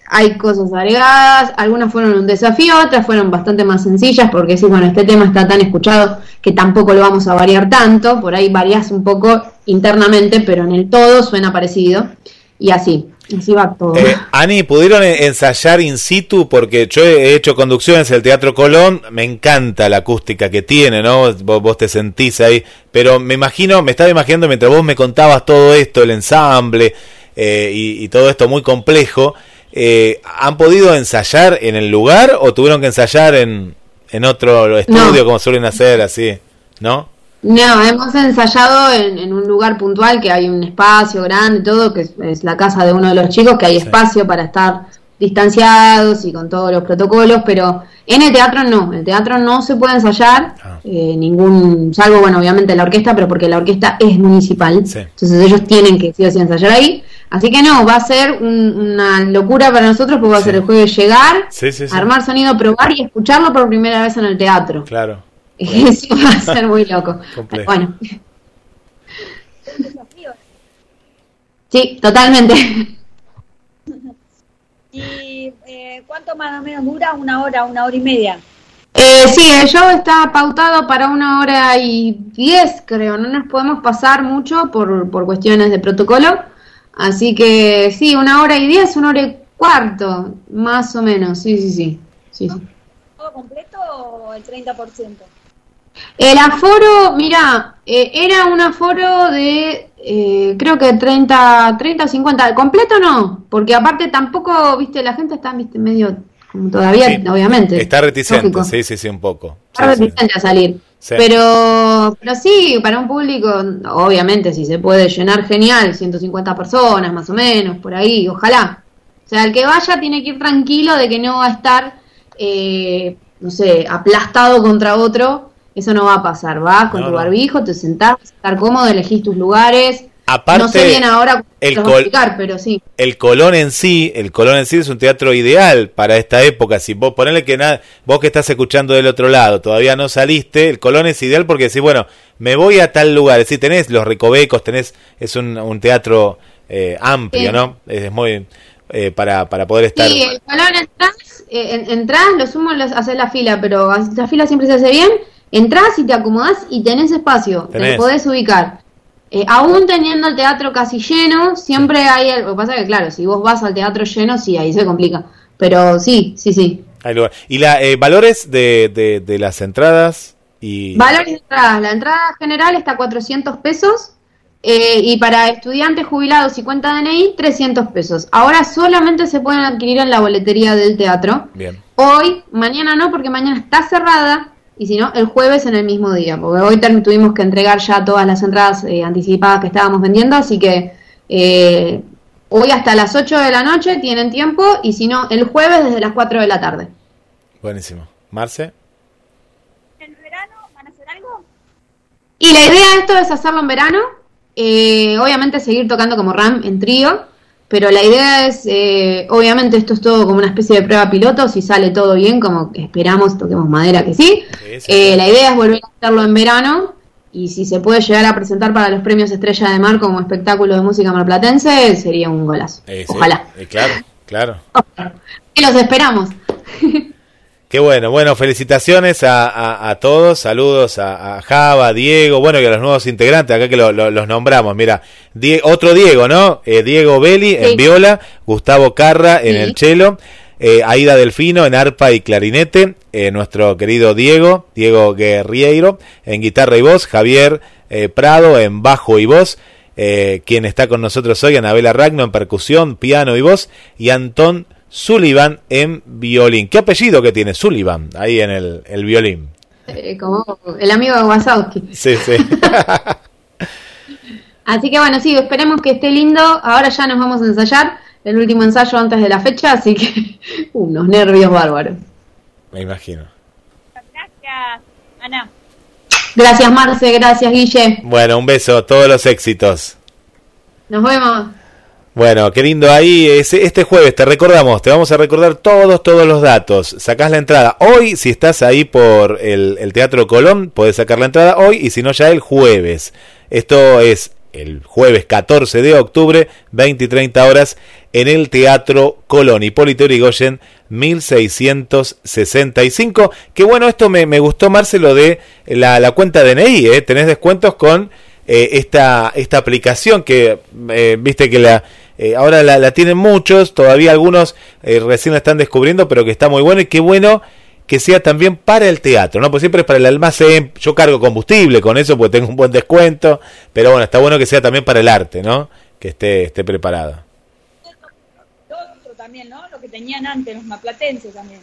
hay cosas agregadas, algunas fueron un desafío, otras fueron bastante más sencillas porque si bueno, este tema está tan escuchado que tampoco lo vamos a variar tanto, por ahí varias un poco internamente, pero en el todo suena parecido y así. Así va todo. Eh, Ani, ¿pudieron ensayar in situ? Porque yo he hecho conducciones en el Teatro Colón, me encanta la acústica que tiene, ¿no? Vos, te sentís ahí, pero me imagino, me estaba imaginando mientras vos me contabas todo esto, el ensamble eh, y, todo esto muy complejo, eh, ¿han podido ensayar en el lugar o tuvieron que ensayar en, en otro estudio como suelen hacer así, ¿no? No, hemos ensayado en, un lugar puntual que hay un espacio grande, todo, que es, la casa de uno de los chicos, que hay espacio para estar distanciados y con todos los protocolos, pero en el teatro no, en el teatro no se puede ensayar ah. eh, ningún, salvo, bueno, obviamente la orquesta, pero porque la orquesta es municipal, entonces ellos tienen que sí o sí ensayar ahí, así que no, va a ser una locura para nosotros, porque va a ser el jueves llegar, armar sonido, probar y escucharlo por primera vez en el teatro. Claro. Eso va a ser muy loco. Bueno. Sí, totalmente. ¿Y eh, cuánto más o menos dura? ¿Una hora, una hora y media? Eh, sí, el show está pautado para una hora y diez, creo. No nos podemos pasar mucho por, por cuestiones de protocolo. Así que sí, una hora y diez, una hora y cuarto, más o menos. Sí, sí, sí. sí, sí. ¿Todo completo o el 30%? El aforo, mira, eh, era un aforo de eh, creo que 30, 30, 50, completo no, porque aparte tampoco, viste, la gente está viste, medio como todavía, obviamente. Está reticente, sí, sí, sí, un poco. Está reticente a salir. Pero, pero sí, para un público, obviamente, si se puede llenar, genial, 150 personas más o menos, por ahí, ojalá. O sea, el que vaya tiene que ir tranquilo de que no va a estar, eh, no sé, aplastado contra otro eso no va a pasar, vas con tu barbijo, te sentás, estar cómodo, elegís tus lugares. Aparte, no sé bien ahora el explicar, pero sí. El Colón en sí, el Colón en sí es un teatro ideal para esta época. Si vos ponele que nada, vos que estás escuchando del otro lado, todavía no saliste, el Colón es ideal porque decís, bueno, me voy a tal lugar. Si tenés los recovecos, tenés, es un, teatro eh, amplio, ¿no? Es muy eh, para, para poder estar. Sí, el Colón entras, eh, entras, lo sumo, haces la fila, pero la fila siempre se hace bien Entrás y te acomodás y tenés espacio, te podés ubicar. Eh, aún teniendo el teatro casi lleno, siempre hay algo. Lo que pasa es que, claro, si vos vas al teatro lleno, sí, ahí se complica. Pero sí, sí, sí. ¿Y la, eh, valores de, de, las entradas? y Valores de entradas. La entrada general está a 400 pesos Eh, y para estudiantes jubilados y cuenta DNI, 300 pesos. Ahora solamente se pueden adquirir en la boletería del teatro. Bien. Hoy, mañana no, porque mañana está cerrada. Y si no, el jueves en el mismo día. Porque hoy tuvimos que entregar ya todas las entradas eh, anticipadas que estábamos vendiendo. Así que eh, hoy hasta las 8 de la noche tienen tiempo. Y si no, el jueves desde las 4 de la tarde. Buenísimo. Marce. ¿En verano van a hacer algo? Y la idea de esto es hacerlo en verano. Eh, obviamente seguir tocando como RAM en trío, pero la idea es, eh, obviamente esto es todo como una especie de prueba piloto, si sale todo bien, como que esperamos, toquemos madera que sí. Eh, la idea es volver a hacerlo en verano y si se puede llegar a presentar para los premios Estrella de Mar como espectáculo de música marplatense, sería un golazo. Ojalá. claro, claro. Y los esperamos. Qué bueno, bueno, felicitaciones a, a, todos, saludos a, Java, Diego, bueno, y a los nuevos integrantes, acá que los nombramos, mira, otro Diego, ¿no? Eh, Diego Belli en viola, Gustavo Carra en el cello, eh, Aida Delfino en arpa y clarinete, eh, nuestro querido Diego, Diego Guerriero en guitarra y voz, Javier Prado en bajo y voz, quien está con nosotros hoy, Anabela Ragno en percusión, piano y voz, y Antón Sullivan en violín. ¿Qué apellido que tiene Sullivan ahí en el, el violín? Eh, como el amigo de Wazowski. Sí, sí. así que bueno, sí, esperemos que esté lindo. Ahora ya nos vamos a ensayar el último ensayo antes de la fecha, así que unos nervios bárbaros. Me imagino. Gracias, Ana. Gracias, Marce. Gracias, Guille. Bueno, un beso. Todos los éxitos. Nos vemos. Bueno, qué lindo ahí. Este jueves te recordamos, te vamos a recordar todos, todos los datos. Sacás la entrada hoy, si estás ahí por el, Teatro Colón, podés sacar la entrada hoy y si no ya el jueves. Esto es el jueves 14 de octubre, 20 y 30 horas, en el Teatro Colón, Hipólito Yrigoyen, 1665. Que bueno, esto me, gustó, Marcelo, de la, la cuenta DNI, ¿eh? tenés descuentos con eh, esta, esta aplicación que, eh, viste que la eh, ahora la, tienen muchos, todavía algunos eh, recién la están descubriendo, pero que está muy bueno y qué bueno que sea también para el teatro, ¿no? Pues siempre es para el almacén, yo cargo combustible con eso porque tengo un buen descuento, pero bueno, está bueno que sea también para el arte, ¿no? Que esté, esté preparado. también, ¿no? Lo que tenían antes, los maplatenses también.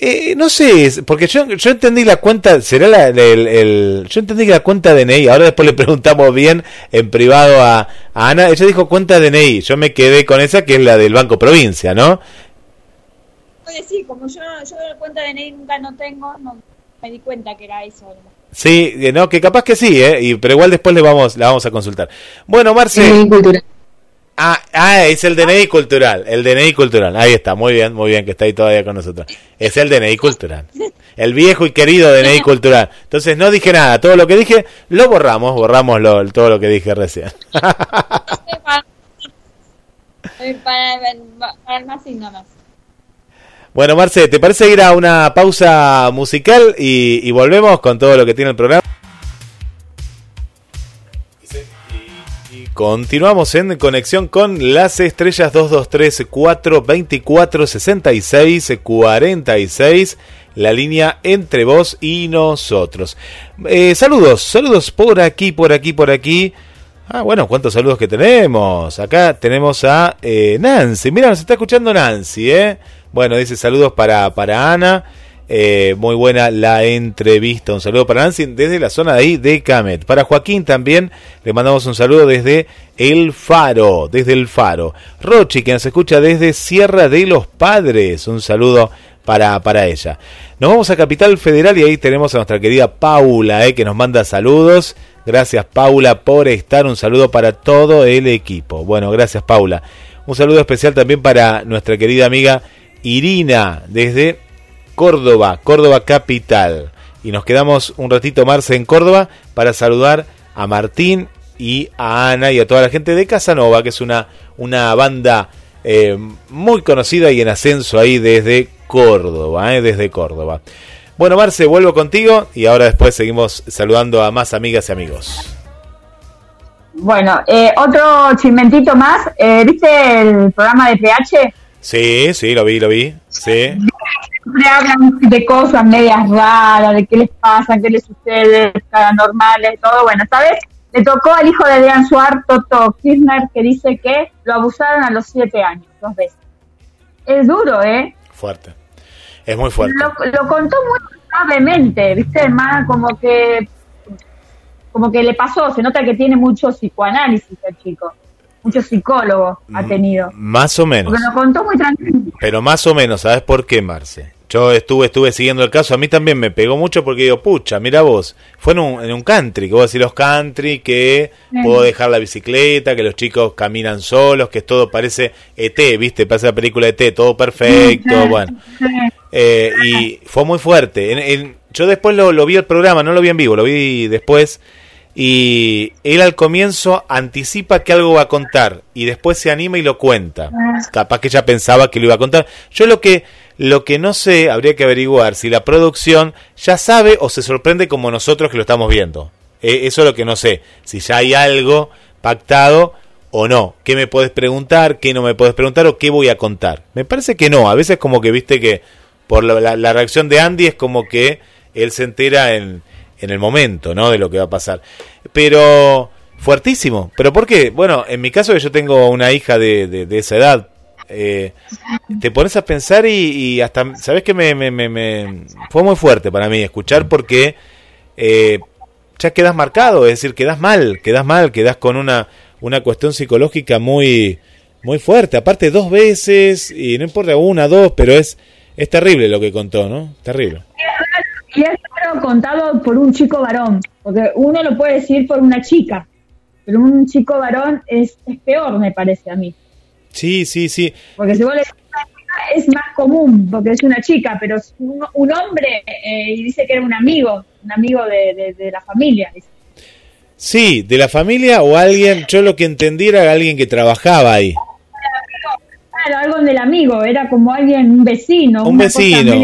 Eh, no sé, porque yo, yo entendí la cuenta, será la, el, yo entendí que la cuenta de DNI, ahora después le preguntamos bien en privado a, Ana, ella dijo cuenta de DNI, yo me quedé con esa que es la del Banco Provincia, ¿no? Oye, sí, como yo, yo cuenta de DNI nunca no tengo, no me di cuenta que era eso. Sí, no, que capaz que sí, ¿eh? Y, pero igual después le vamos, la vamos a consultar. Bueno, Marce... Ah, ah, es el DNI cultural, el DNI cultural. Ahí está, muy bien, muy bien que está ahí todavía con nosotros. Es el DNI cultural. El viejo y querido DNI cultural. Entonces no dije nada, todo lo que dije lo borramos, borramos lo, todo lo que dije recién. Bueno, Marce, ¿te parece ir a una pausa musical y volvemos con todo lo que tiene el programa? Continuamos en conexión con las estrellas 223 424 66 46, la línea entre vos y nosotros. Eh, saludos, saludos por aquí, por aquí, por aquí. Ah, bueno, cuántos saludos que tenemos. Acá tenemos a eh, Nancy. Mira, nos está escuchando Nancy, ¿eh? Bueno, dice saludos para, para Ana. Eh, muy buena la entrevista. Un saludo para Nancy desde la zona de ahí de Camet. Para Joaquín también le mandamos un saludo desde El Faro, desde El Faro. Rochi, que nos escucha desde Sierra de los Padres. Un saludo para, para ella. Nos vamos a Capital Federal y ahí tenemos a nuestra querida Paula, eh, que nos manda saludos. Gracias Paula por estar. Un saludo para todo el equipo. Bueno, gracias Paula. Un saludo especial también para nuestra querida amiga Irina desde Córdoba, Córdoba capital. Y nos quedamos un ratito, Marce, en Córdoba para saludar a Martín y a Ana y a toda la gente de Casanova, que es una, una banda eh, muy conocida y en ascenso ahí desde Córdoba, eh, desde Córdoba. Bueno, Marce, vuelvo contigo y ahora después seguimos saludando a más amigas y amigos. Bueno, eh, otro chimentito más. ¿Viste el programa de PH? Sí, sí, lo vi, lo vi. Sí siempre hablan de cosas medias raras, de qué les pasa, qué les sucede, paranormales, todo. Bueno, ¿sabes? le tocó al hijo de Dean Suar, Toto Kirchner, que dice que lo abusaron a los siete años, dos veces. Es duro, ¿eh? Fuerte. Es muy fuerte. Lo, contó muy suavemente, ¿viste? Más como que como que le pasó, se nota que tiene mucho psicoanálisis el chico, mucho psicólogo ha tenido. Más o menos. Porque lo contó muy tranquilo. Pero más o menos, ¿sabes por qué, Marce? Yo estuve estuve siguiendo el caso, a mí también me pegó mucho porque digo, pucha, mira vos, fue en un, en un country, que vos decís los country, que puedo dejar la bicicleta, que los chicos caminan solos, que todo parece ET, ¿viste? Pasa la película ET, todo perfecto, bueno. Eh, y fue muy fuerte. yo después lo, lo vi el programa, no lo vi en vivo, lo vi después y él al comienzo anticipa que algo va a contar y después se anima y lo cuenta. Ah. Capaz que ya pensaba que lo iba a contar. Yo lo que lo que no sé, habría que averiguar si la producción ya sabe o se sorprende como nosotros que lo estamos viendo. E, eso es lo que no sé, si ya hay algo pactado o no. ¿Qué me puedes preguntar? ¿Qué no me puedes preguntar? ¿O qué voy a contar? Me parece que no. A veces como que viste que por la reacción de Andy es como que él se entera en, en el momento, ¿no? De lo que va a pasar. Pero fuertísimo. ¿Pero por qué? Bueno, en mi caso yo tengo una hija de, de, esa edad. Eh, te pones a pensar y, hasta, ¿sabes que me, me, me, fue muy fuerte para mí escuchar porque eh, ya quedas marcado, es decir, quedas mal, quedas mal, quedas con una, una cuestión psicológica muy, muy fuerte. Aparte dos veces, y no importa una, dos, pero es, es terrible lo que contó, ¿no? Terrible. Y es contado por un chico varón, porque uno lo puede decir por una chica, pero un chico varón es, es peor, me parece a mí. Sí, sí, sí. Porque si vos le es más común, porque es una chica, pero un, un hombre eh, y dice que era un amigo, un amigo de, de, la familia. Sí, de la familia o alguien, yo lo que entendí era alguien que trabajaba ahí algo del amigo, era como alguien, un vecino. Un vecino.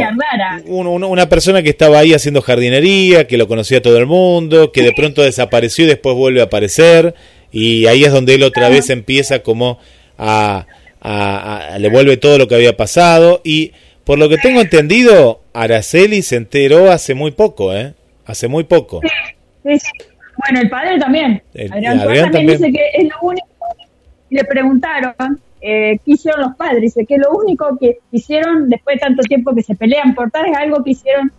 una persona que estaba ahí haciendo jardinería, que lo conocía todo el mundo, que de pronto desapareció y después vuelve a aparecer. Y ahí es donde él otra vez empieza como a, le vuelve todo lo que había pasado. Y por lo que tengo entendido, Araceli se enteró hace muy poco, ¿eh? Hace muy poco. Bueno, el padre también. Adrián, también, dice que es lo único. Le preguntaron eh, ¿qué hicieron los padres? Dice que lo único que hicieron después de tanto tiempo que se pelean por tal es algo que hicieron,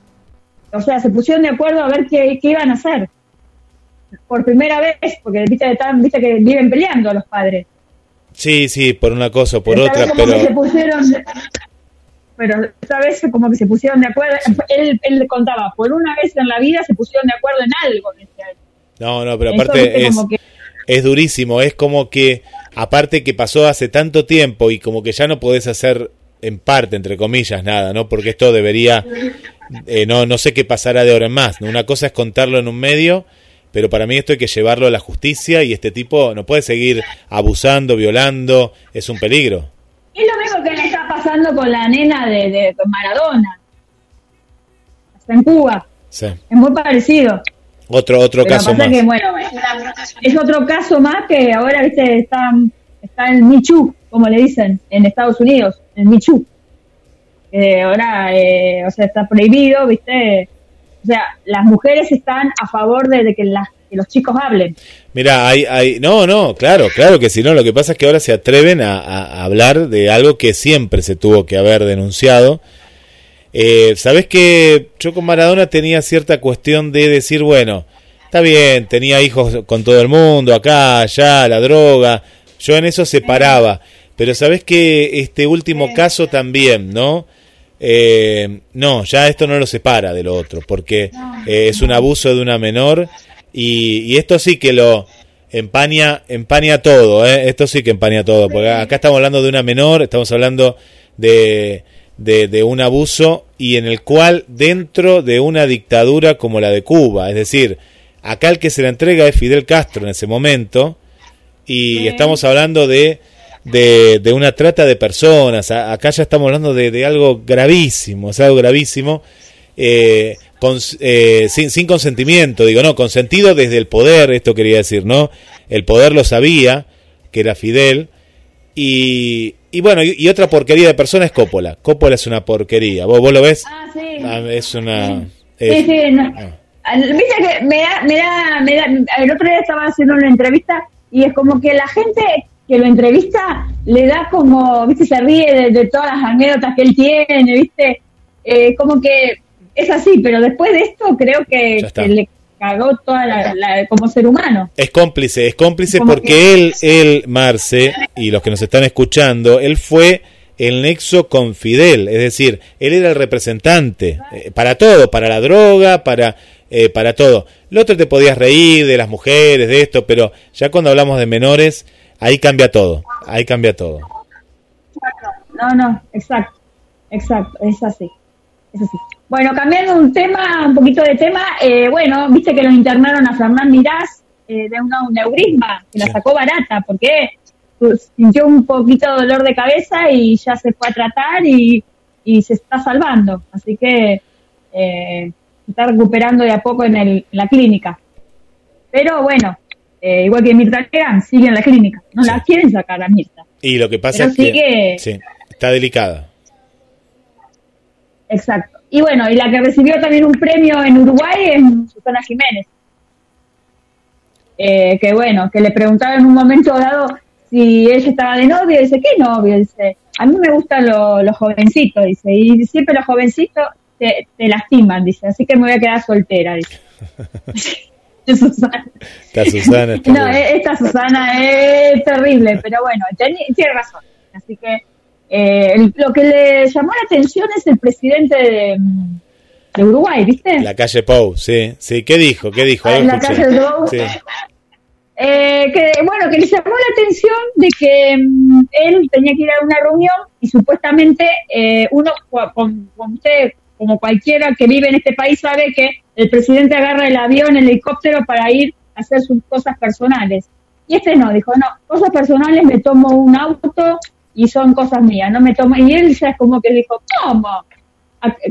o sea, se pusieron de acuerdo a ver qué, iban a hacer. Por primera vez, porque viste, están, viste que viven peleando los padres. Sí, sí, por una cosa o por otra, pero... se pusieron pero esta vez como que se pusieron de acuerdo, él, él contaba, por una vez en la vida se pusieron de acuerdo en algo. No, no, pero aparte es, es durísimo, es como que aparte que pasó hace tanto tiempo y como que ya no podés hacer en parte, entre comillas, nada, ¿no? Porque esto debería, eh, no, no sé qué pasará de ahora en más, ¿no? Una cosa es contarlo en un medio, pero para mí esto hay que llevarlo a la justicia y este tipo no puede seguir abusando, violando, es un peligro. Es lo mismo que le está pasando con la nena de, de Maradona, hasta en Cuba. Sí. Es muy parecido. Otro, otro caso más. es otro caso más que ahora ¿viste? está, está en Michu, como le dicen, en Estados Unidos, en Michu. ahora, eh, o sea, está prohibido, ¿viste? O sea, las mujeres están a favor de, que, las, que los chicos hablen. Mira, hay, hay, no, no, claro, claro que si no, lo que pasa es que ahora se atreven a, a hablar de algo que siempre se tuvo que haber denunciado, eh, Sabes que yo con Maradona tenía cierta cuestión de decir, bueno, está bien, tenía hijos con todo el mundo, acá, allá, la droga, yo en eso separaba, pero sabes que este último caso también, ¿no? Eh, no, ya esto no lo separa de lo otro, porque eh, es un abuso de una menor y, y, esto sí que lo empaña, empaña todo, ¿eh? esto sí que empaña todo, porque acá estamos hablando de una menor, estamos hablando de de, de, un abuso y en el cual dentro de una dictadura como la de Cuba, es decir, acá el que se la entrega es Fidel Castro en ese momento y estamos hablando de, de, de, una trata de personas, acá ya estamos hablando de, de algo gravísimo, es algo gravísimo, eh, con, eh, sin, sin consentimiento, digo, no, consentido desde el poder, esto quería decir, ¿no? El poder lo sabía, que era Fidel, y, y bueno, y, otra porquería de persona es Coppola. Coppola es una porquería. ¿Vos, vos lo ves? Ah, sí. Ah, es una... sí, sí, ah. Viste que me da, me da, me da, el otro día estaba haciendo una entrevista y es como que la gente que lo entrevista le da como, viste, se ríe de, todas las anécdotas que él tiene, viste, eh, como que es así, pero después de esto creo que, le cagó toda la, como ser humano. Es cómplice, es cómplice porque él, él, Marce, y los que nos están escuchando, él fue el nexo con Fidel, es decir, él era el representante eh, para todo, para la droga, para eh, para todo. Lo otro te podías reír de las mujeres, de esto, pero ya cuando hablamos de menores, ahí cambia todo, ahí cambia todo. No, no, exacto, exacto, es así, es así. Bueno, cambiando un tema, un poquito de tema, eh, bueno, viste que lo internaron a Fernán Mirás eh, de un neurisma, que la sacó barata, porque pues, sintió un poquito de dolor de cabeza y ya se fue a tratar y, y se está salvando. Así que eh, está recuperando de a poco en, el, la clínica. Pero bueno, eh, igual que Mirta Legrand, sigue en la clínica. No la quieren sacar a Mirta. Y lo que pasa es que sí, está delicada. Exacto. Y bueno, y la que recibió también un premio en Uruguay es Susana Jiménez. Eh, que bueno, que le preguntaba en un momento dado si ella estaba de novio, dice, ¿qué novio? Dice, a mí me gustan los jovencitos, dice, y siempre los jovencitos te, lastiman, dice, así que me voy a quedar soltera, dice. Susana. Esta Susana no, e-, esta Susana es terrible, pero bueno, tiene, razón. Así que eh, lo que le llamó la atención es el presidente de, Uruguay, ¿viste? La calle Pou, sí, sí. ¿Qué dijo? ¿Qué dijo? Ah, la calle Pou. Eh, que bueno, que le llamó la atención de que mm, él tenía que ir a una reunión y supuestamente eh, uno, con, con usted como cualquiera que vive en este país sabe que el presidente agarra el avión, el helicóptero para ir a hacer sus cosas personales. Y este no, dijo, no, cosas personales me tomo un auto y son cosas mías, no me tomo, y él ya es como que dijo, ¿cómo?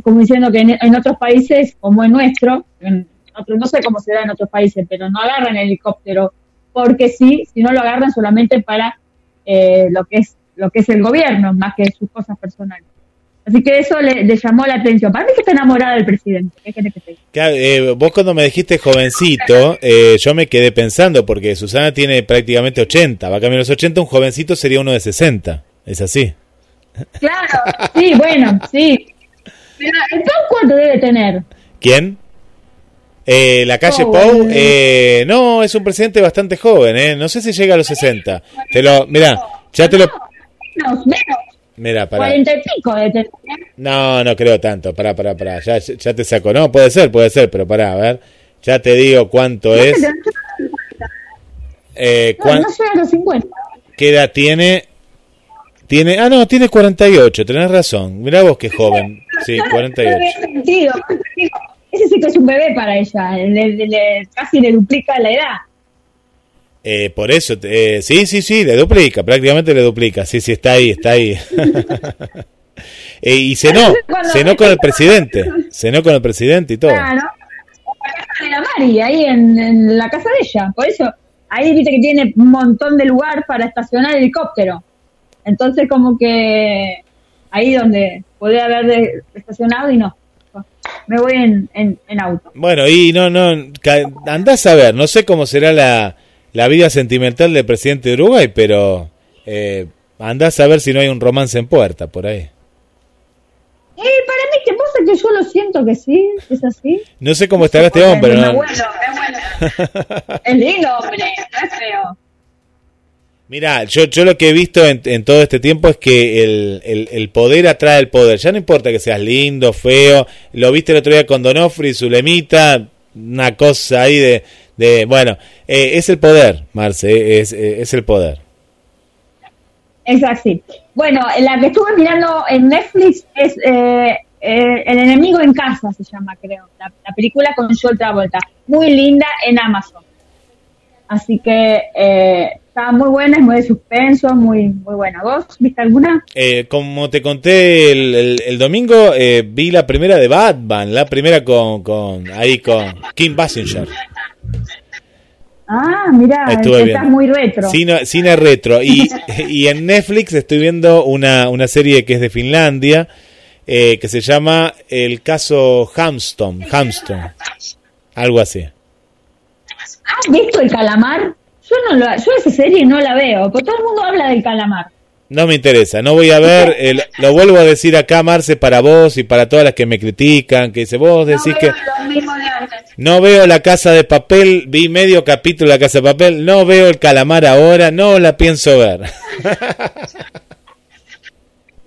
Como diciendo que en, otros países, como en nuestro, en otro, no sé cómo se da en otros países, pero no agarran el helicóptero, porque sí, si no lo agarran solamente para eh, lo que es lo que es el gobierno, más que sus cosas personales. Así que eso le, llamó la atención. Para mí que está enamorada del presidente. eh, vos cuando me dijiste jovencito, eh, yo me quedé pensando, porque Susana tiene prácticamente 80, va a cambiar los 80, un jovencito sería uno de 60. ¿Es así? Claro, sí, bueno, sí. Pero, cuánto debe tener? ¿Quién? Eh, la calle Pou, eh, no, es un presidente bastante joven, eh. no sé si llega a los 60. Te lo, mira, ya te lo... Menos, menos. Mira, para. Cuarenta y pico de No, no creo tanto. Para, para, para. Ya, ya te saco. No, puede ser, puede ser, pero para, a ver. Ya te digo cuánto es. Eh, no, no llega a los 50. ¿Qué edad tiene? Tiene, ah, no, tiene 48, tenés razón. Mirá vos qué joven. Sí, 48. Ese sí que es un bebé para ella. Le, casi le duplica la edad. Eh, por eso, eh, sí, sí, sí, le duplica, prácticamente le duplica, sí, sí, está ahí, está ahí. eh, y cenó, cenó con el presidente, cenó con el presidente y todo. Claro, en la Mari, ahí en, la casa de ella, por eso, ahí viste que tiene un montón de lugar para estacionar el helicóptero. Entonces como que ahí donde podría haber estacionado y no me voy en, en, en, auto. Bueno, y no, no, andás a ver, no sé cómo será la, la vida sentimental del presidente de Uruguay, pero eh, andás a ver si no hay un romance en puerta por ahí. Eh, para mí, ¿qué pasa? Que yo lo siento que sí, es así. No sé cómo estará este hombre. Es bueno, es bueno. es lindo, hombre, no es feo. Mira, yo, yo lo que he visto en, en todo este tiempo es que el, el, poder atrae el poder. Ya no importa que seas lindo, feo. Lo viste el otro día con Donofri, su lemita, una cosa ahí de, de bueno, eh, es el poder, Marce, es, eh, es el poder. Exacto. Bueno, la que estuve mirando en Netflix es eh, El enemigo en casa, se llama, creo. La, película con Joel Travolta. Muy linda en Amazon. Así que eh, está muy buena, es muy de suspenso, muy muy buena. ¿Vos viste alguna? como te conté el, el, domingo, vi la primera de Batman, la primera con, con ahí con Kim Basinger. Ah, mira, estás muy retro. Cine, retro. Y, y, en Netflix estoy viendo una, una serie que es de Finlandia, eh, que se llama El caso Hamston. Hamston. Algo así. ¿Has visto el calamar? Yo no lo, yo esa serie no la veo, porque todo el mundo habla del calamar. No me interesa, no voy a ver, el, lo vuelvo a decir acá, Marce, para vos y para todas las que me critican, que dice, vos decís que... No veo la casa de papel, vi medio capítulo de la casa de papel, no veo el calamar ahora, no la pienso ver.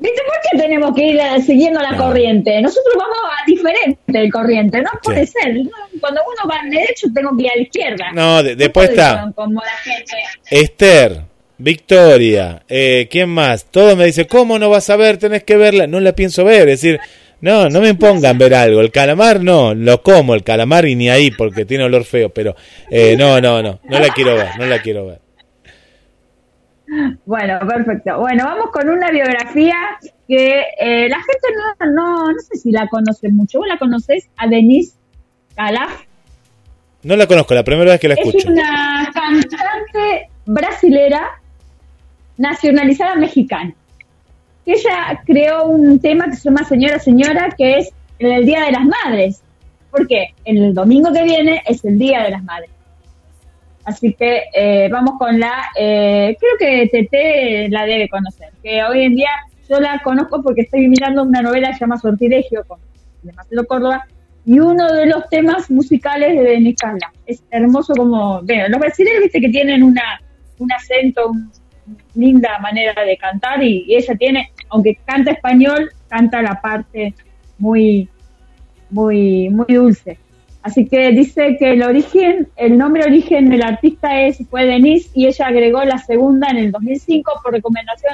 ¿Viste por qué tenemos que ir eh, siguiendo la corriente? Nosotros vamos a diferente del corriente, no puede ser. Cuando uno va al derecho, tengo que ir a la izquierda. No, después está. Como la gente. Esther, Victoria, eh, ¿quién más? Todo me dice, ¿cómo no vas a ver? Tenés que verla. No la pienso ver, es decir, no, no me impongan ver algo. El calamar no, lo como el calamar y ni ahí porque tiene olor feo, pero eh, no, no, no, no la quiero ver, no la quiero ver. Bueno, perfecto. Bueno, vamos con una biografía que eh, la gente no, no, no sé si la conoce mucho. ¿Vos la conocés? A Denise Calaf. No la conozco, la primera vez que la escucho. Es una cantante brasilera nacionalizada mexicana. Ella creó un tema que se llama Señora Señora, que es el Día de las Madres. porque El domingo que viene es el Día de las Madres. Así que eh, vamos con la, eh, creo que Tete la debe conocer, que hoy en día yo la conozco porque estoy mirando una novela que se llama Sortilegio con, de Marcelo Córdoba y uno de los temas musicales de Denis Es hermoso como, bueno, los brasileños viste que tienen una, un acento, una linda manera de cantar y, y ella tiene, aunque canta español, canta la parte muy, muy, muy dulce. Así que dice que el origen, el nombre origen del artista es fue Denise y ella agregó la segunda en el 2005 por recomendación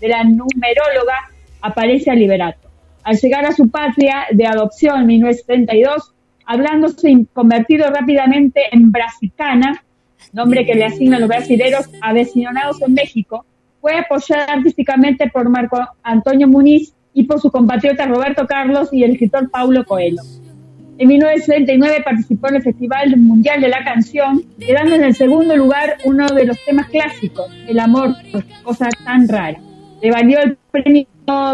de la numeróloga Aparece Liberato. Al llegar a su patria de adopción en 1972, hablándose convertido rápidamente en brasicana, nombre que le asignan los brasileros avecinnados en México, fue apoyada artísticamente por Marco Antonio Muniz y por su compatriota Roberto Carlos y el escritor Paulo Coelho. En 1979 participó en el Festival Mundial de la Canción, quedando en el segundo lugar uno de los temas clásicos, El amor, cosa tan rara. Le valió el premio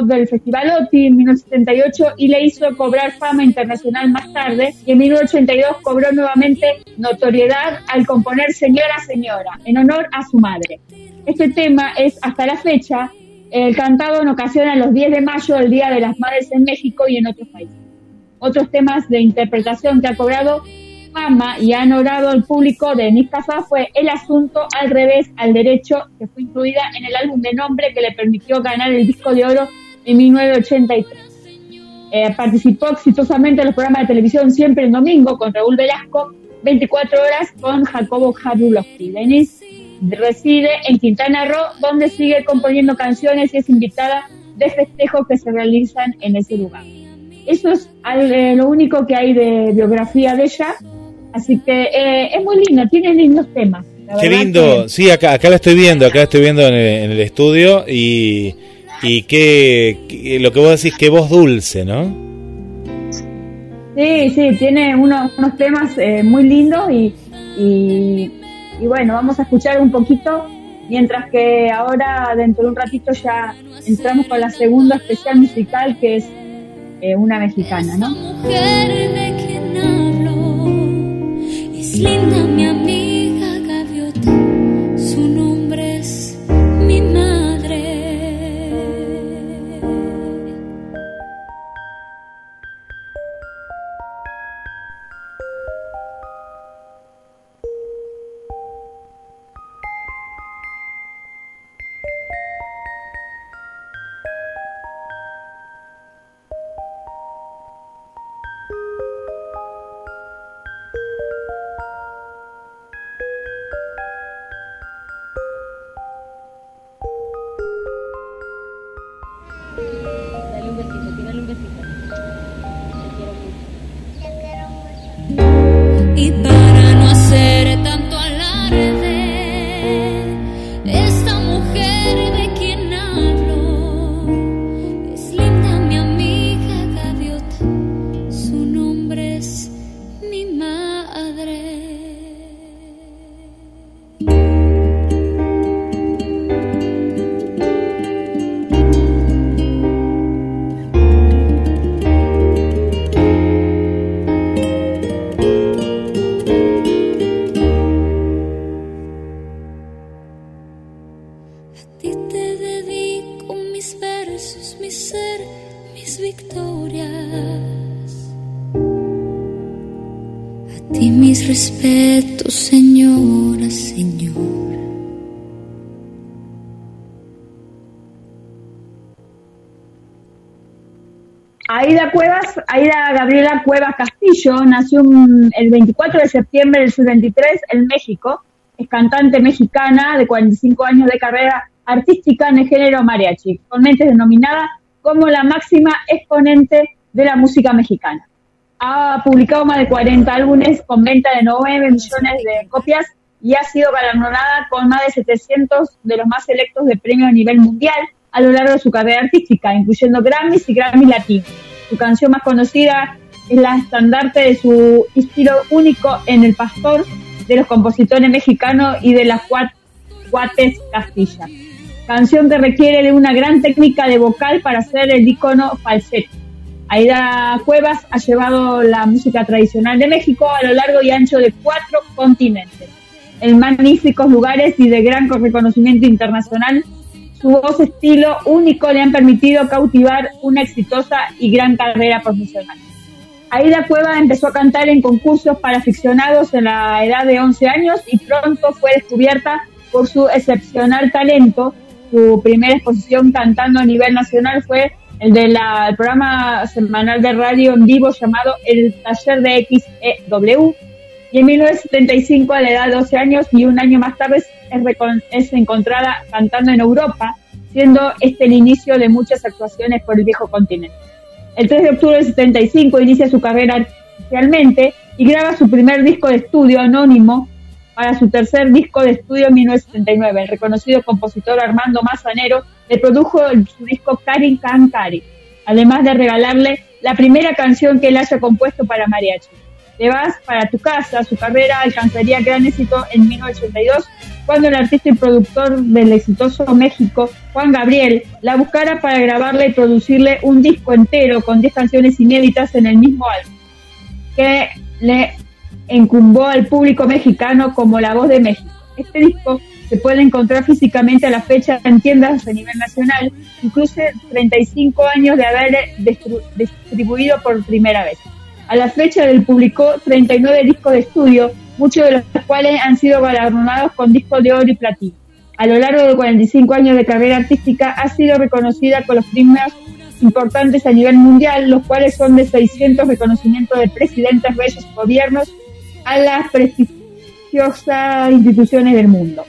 del Festival OTI en 1978 y le hizo cobrar fama internacional más tarde y en 1982 cobró nuevamente notoriedad al componer Señora Señora en honor a su madre. Este tema es hasta la fecha el cantado en ocasiones los 10 de mayo, el Día de las Madres en México y en otros países otros temas de interpretación que ha cobrado fama y ha honorado al público de Nick fue El asunto al revés al derecho, que fue incluida en el álbum de nombre que le permitió ganar el disco de oro en 1983. Eh, participó exitosamente en los programas de televisión Siempre el Domingo con Raúl Velasco, 24 horas con Jacobo Jabulowski. Denise reside en Quintana Roo, donde sigue componiendo canciones y es invitada de festejos que se realizan en ese lugar. Eso es eh, lo único que hay de biografía de ella. Así que eh, es muy lindo, tiene lindos temas. Qué lindo, sí, acá, acá la estoy viendo, acá la estoy viendo en el, estudio y, y que, lo que vos decís, que voz dulce, ¿no? Sí, sí, tiene unos, unos temas eh, muy lindos y, y, y, bueno, vamos a escuchar un poquito, mientras que ahora dentro de un ratito ya entramos con la segunda especial musical que es eh, una mexicana, ¿no? Mujer de quien hablo es linda mi amiga Cuevas Castillo, nació el 24 de septiembre del 73 en México. Es cantante mexicana de 45 años de carrera artística en el género mariachi, actualmente denominada como la máxima exponente de la música mexicana. Ha publicado más de 40 álbumes con venta de 9 millones de copias y ha sido galardonada con más de 700 de los más selectos de premios a nivel mundial a lo largo de su carrera artística, incluyendo Grammys y Grammy Latino. Su canción más conocida es la estandarte de su estilo único en El Pastor, de los compositores mexicanos y de las Cuates Castilla. Canción que requiere de una gran técnica de vocal para hacer el icono falsete. Aida Cuevas ha llevado la música tradicional de México a lo largo y ancho de cuatro continentes, en magníficos lugares y de gran reconocimiento internacional su voz estilo único le han permitido cautivar una exitosa y gran carrera profesional. Aida Cueva empezó a cantar en concursos para aficionados en la edad de 11 años y pronto fue descubierta por su excepcional talento. Su primera exposición cantando a nivel nacional fue el del programa semanal de radio en vivo llamado El Taller de XEW. Y en 1975, a la edad de 12 años y un año más tarde, es, encontrada cantando en Europa, siendo este el inicio de muchas actuaciones por el viejo continente. El 3 de octubre del 75 inicia su carrera oficialmente y graba su primer disco de estudio anónimo para su tercer disco de estudio en 1979. El reconocido compositor Armando Mazanero le produjo su disco Karin Can Cari, además de regalarle la primera canción que él haya compuesto para mariachi. Te vas para tu casa, su carrera alcanzaría gran éxito en 1982 cuando el artista y productor del exitoso México, Juan Gabriel, la buscara para grabarle y producirle un disco entero con 10 canciones inéditas en el mismo álbum, que le encumbó al público mexicano como la voz de México. Este disco se puede encontrar físicamente a la fecha en tiendas a nivel nacional, incluso 35 años de haber distribuido por primera vez. A la fecha del publicó 39 discos de estudio, muchos de los cuales han sido galardonados con discos de oro y platino. A lo largo de 45 años de carrera artística ha sido reconocida con los premios importantes a nivel mundial, los cuales son de 600 reconocimientos de presidentes, reyes gobiernos a las prestigiosas instituciones del mundo.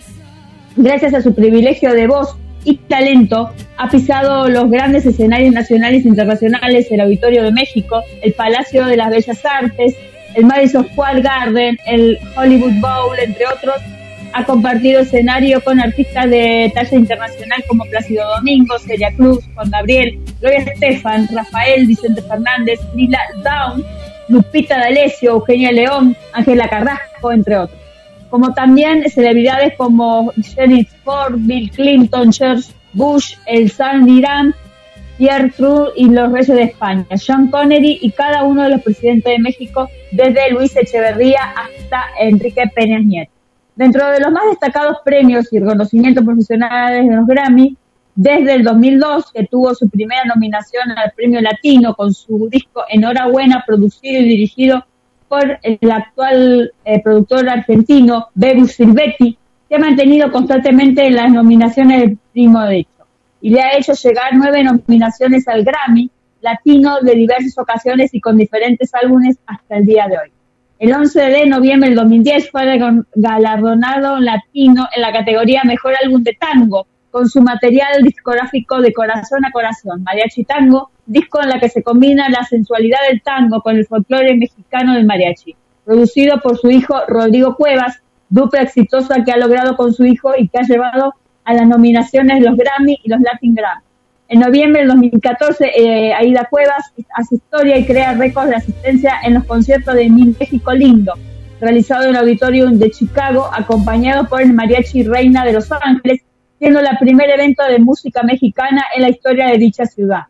Gracias a su privilegio de voz y talento, ha pisado los grandes escenarios nacionales e internacionales, el Auditorio de México, el Palacio de las Bellas Artes, el Madison Square Garden, el Hollywood Bowl, entre otros, ha compartido escenario con artistas de talla internacional como Plácido Domingo, Celia Cruz, Juan Gabriel, Gloria Estefan, Rafael, Vicente Fernández, Lila Down, Lupita D'Alessio, Eugenia León, Ángela Carrasco, entre otros. Como también celebridades como Jennifer Ford, Bill Clinton, George Bush, el San Irán, Pierre Trudeau y los reyes de España, John Connery y cada uno de los presidentes de México, desde Luis Echeverría hasta Enrique Peña Nieto. Dentro de los más destacados premios y reconocimientos profesionales de los Grammy, desde el 2002, que tuvo su primera nominación al Premio Latino con su disco Enhorabuena, producido y dirigido por el actual eh, productor argentino Bebu Silvetti, que ha mantenido constantemente las nominaciones del primo de y le ha hecho llegar nueve nominaciones al Grammy Latino de diversas ocasiones y con diferentes álbumes hasta el día de hoy. El 11 de noviembre del 2010 fue galardonado latino en la categoría Mejor Álbum de Tango con su material discográfico de Corazón a Corazón, Mariachi Tango, disco en la que se combina la sensualidad del tango con el folclore mexicano del mariachi, producido por su hijo Rodrigo Cuevas, dupla exitosa que ha logrado con su hijo y que ha llevado a las nominaciones los Grammy y los Latin Grammy. En noviembre del 2014, eh, Aida Cuevas hace historia y crea récords de asistencia en los conciertos de México Lindo, realizado en el auditorium de Chicago, acompañado por el Mariachi Reina de Los Ángeles, siendo el primer evento de música mexicana en la historia de dicha ciudad.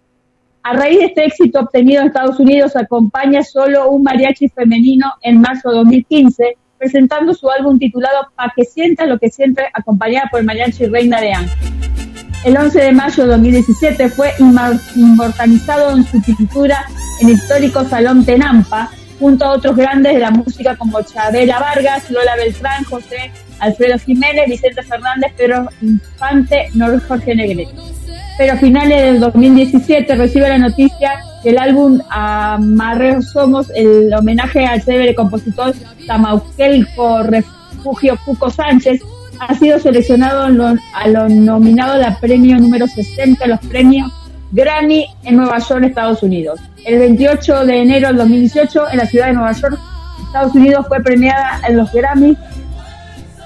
A raíz de este éxito obtenido en Estados Unidos, acompaña solo un mariachi femenino en marzo de 2015, presentando su álbum titulado Pa' que sienta lo que siente, acompañada por Mariachi Reina de Ángel. El 11 de mayo de 2017 fue inmortalizado en su pintura en el histórico Salón Tenampa, junto a otros grandes de la música como Chabela Vargas, Lola Beltrán, José Alfredo Jiménez, Vicente Fernández, Pedro Infante, Nor Jorge Negrete. Pero a finales del 2017 recibe la noticia que el álbum Amarreo Somos, el homenaje al célebre compositor Tamauquelco Refugio Cuco Sánchez, ha sido seleccionado a lo nominado a la premio número 60 los premios Grammy en Nueva York, Estados Unidos. El 28 de enero del 2018, en la ciudad de Nueva York, Estados Unidos, fue premiada en los Grammy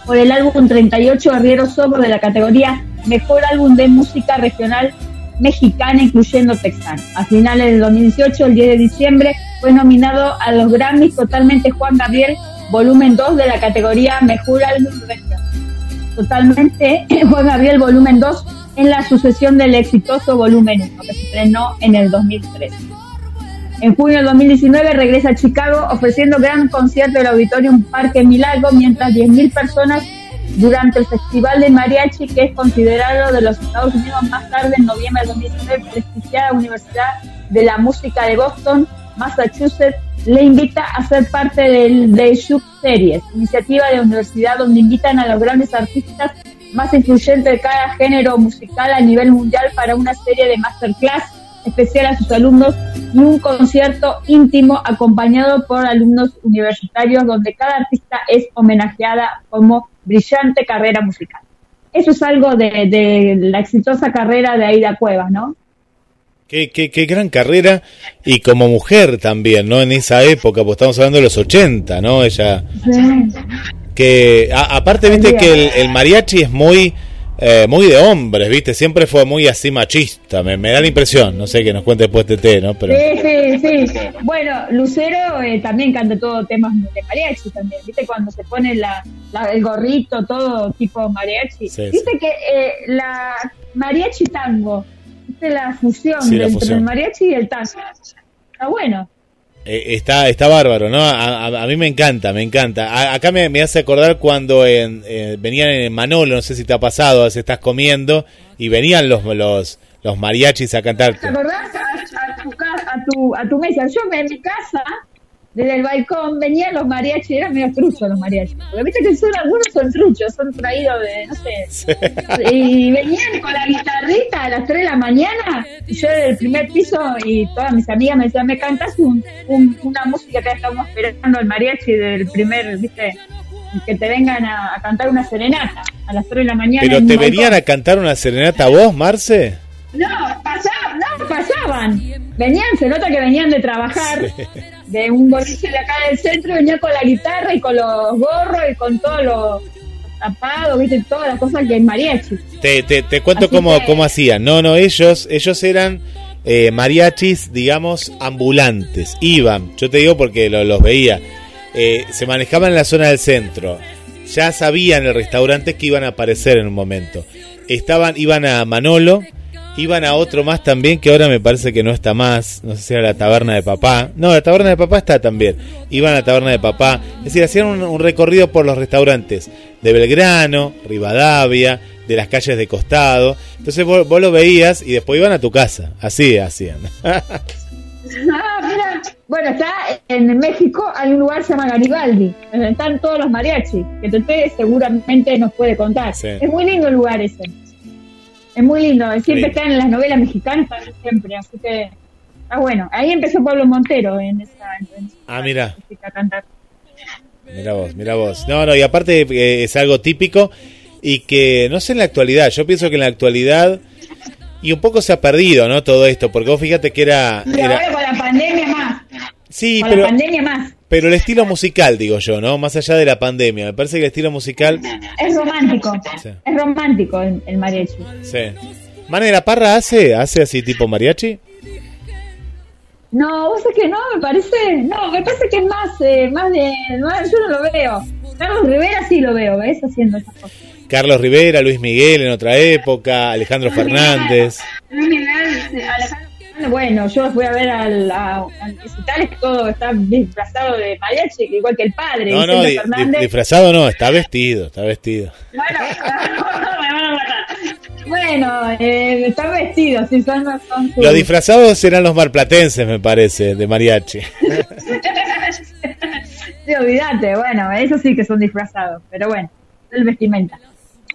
por el álbum 38 Arriero Somos de la categoría Mejor Álbum de Música Regional Mexicana, incluyendo texano. A finales del 2018, el 10 de diciembre, fue nominado a los Grammys totalmente Juan Gabriel, volumen 2 de la categoría Mejor Álbum Regional. Totalmente Juan Gabriel, volumen 2 en la sucesión del exitoso volumen 1, que se estrenó en el 2013. En junio del 2019 regresa a Chicago ofreciendo gran concierto del Auditorium Parque Milagro, mientras 10.000 personas durante el Festival de Mariachi, que es considerado de los Estados Unidos más tarde, en noviembre del 2019, prestigiada Universidad de la Música de Boston, Massachusetts, le invita a ser parte del, de Sub Series, iniciativa de universidad donde invitan a los grandes artistas más influyentes de cada género musical a nivel mundial para una serie de masterclass especial a sus alumnos y un concierto íntimo acompañado por alumnos universitarios donde cada artista es homenajeada como brillante carrera musical. Eso es algo de, la exitosa carrera de Aida Cuevas, ¿no? Qué, qué, qué, gran carrera y como mujer también, ¿no? En esa época, pues estamos hablando de los 80, ¿no? Ella... Que aparte, viste que el mariachi es muy eh, muy de hombres, ¿viste? Siempre fue muy así machista, me, da la impresión, no sé, que nos cuente después T, ¿no? Pero... Sí, sí, sí. Bueno, Lucero eh, también canta todo temas de mariachi también, ¿viste? Cuando se pone la, el gorrito, todo tipo mariachi. ¿Viste que eh, la mariachi tango, ¿viste? La fusión entre el mariachi y el tango. Está bueno. Eh, está, está bárbaro, ¿no? A, mí me encanta, me encanta. acá me, hace acordar cuando en, eh, venían en Manolo, no sé si te ha pasado, a estás comiendo y venían los, los, los mariachis a cantarte. ¿Te acordás? A, a, tu, a tu mesa. Yo en mi casa desde el balcón venían los mariachis, eran medio truchos los mariachis. Porque viste que son algunos son truchos, son traídos de, no sé. Y venían con la guitarrita a las 3 de la mañana, y yo desde el primer piso, y todas mis amigas me decían, ¿me cantas un, una música que estamos esperando el mariachi del primer, viste? Que te vengan a, cantar una serenata a las 3 de la mañana. ¿Pero te venían a cantar una serenata vos, Marce? No, pasaban, no, pasaban. Venían, se nota que venían de trabajar de un boliche de acá del centro, venía con la guitarra y con los gorros y con todos los tapados, viste, todas las cosas que hay mariachi. Te, te, te cuento cómo, cómo hacían. No, no, ellos, ellos eran eh, mariachis, digamos, ambulantes. Iban, yo te digo porque los veía. Eh, se manejaban en la zona del centro. Ya sabían el restaurante que iban a aparecer en un momento. Estaban, iban a Manolo, Iban a otro más también que ahora me parece que no está más. No sé si era la taberna de papá. No, la taberna de papá está también. Iban a la taberna de papá. Es decir, hacían un, recorrido por los restaurantes de Belgrano, Rivadavia, de las calles de costado. Entonces vos, lo veías y después iban a tu casa. Así hacían. Ah, bueno, está en México, hay un lugar que se llama Garibaldi, donde están todos los mariachis, que usted seguramente nos puede contar. Es muy lindo el lugar ese. Es muy lindo, siempre están en las novelas mexicanas, siempre, así que ah bueno. Ahí empezó Pablo Montero en esa. ah, mira. Mira vos, mira vos. No, no, y aparte eh, es algo típico y que no sé en la actualidad, yo pienso que en la actualidad y un poco se ha perdido, ¿no? Todo esto, porque vos fíjate que era... ahora con la pandemia más. Sí, con pero... la pandemia más. Pero el estilo musical, digo yo, ¿no? Más allá de la pandemia. Me parece que el estilo musical... Es romántico. Es romántico el, mariachi. Sí. ¿Manera Parra hace, hace así tipo mariachi? No, vos es que no, me parece... No, me parece que es más, eh, más de... yo no lo veo. Carlos Rivera sí lo veo, ¿ves? Haciendo esas cosas. Carlos Rivera, Luis Miguel en otra época, Alejandro Fernández. Luis Miguel, Alejandro bueno, yo fui a ver al, a, que todo está disfrazado de mariachi, igual que el padre. No, no, disfrazado no, está vestido, está vestido. Bueno, bueno eh, está vestido, si son, son Los disfrazados serán los marplatenses, me parece, de mariachi. Sí, olvídate, bueno, eso sí que son disfrazados, pero bueno, el vestimenta.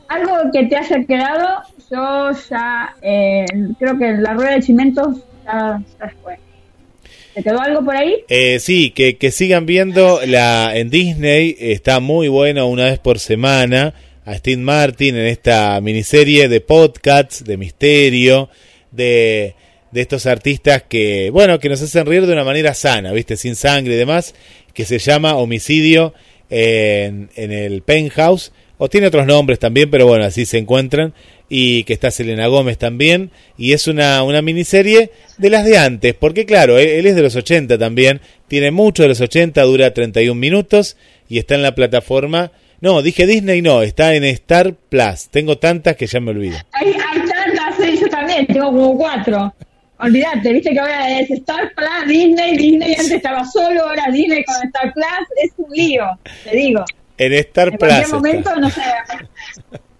Algo que te haya quedado, yo ya eh, creo que la rueda de cimentos ¿Te quedó algo por ahí? Eh, sí, que, que sigan viendo la en Disney, está muy bueno una vez por semana a Steve Martin en esta miniserie de podcasts, de misterio, de, de estos artistas que, bueno, que nos hacen reír de una manera sana, ¿viste? Sin sangre y demás, que se llama Homicidio en, en el Penthouse, o tiene otros nombres también, pero bueno, así se encuentran y que está Selena Gómez también, y es una, una miniserie de las de antes, porque claro, él, es de los 80 también, tiene mucho de los 80, dura 31 minutos y está en la plataforma, no, dije Disney, no, está en Star Plus, tengo tantas que ya me olvido. Hay, tantas, yo también, tengo como cuatro. Olvídate, viste que ahora es Star Plus, Disney, Disney antes estaba solo, ahora Disney con Star Plus, es un lío, te digo. En Star en Plus. momento, no sé.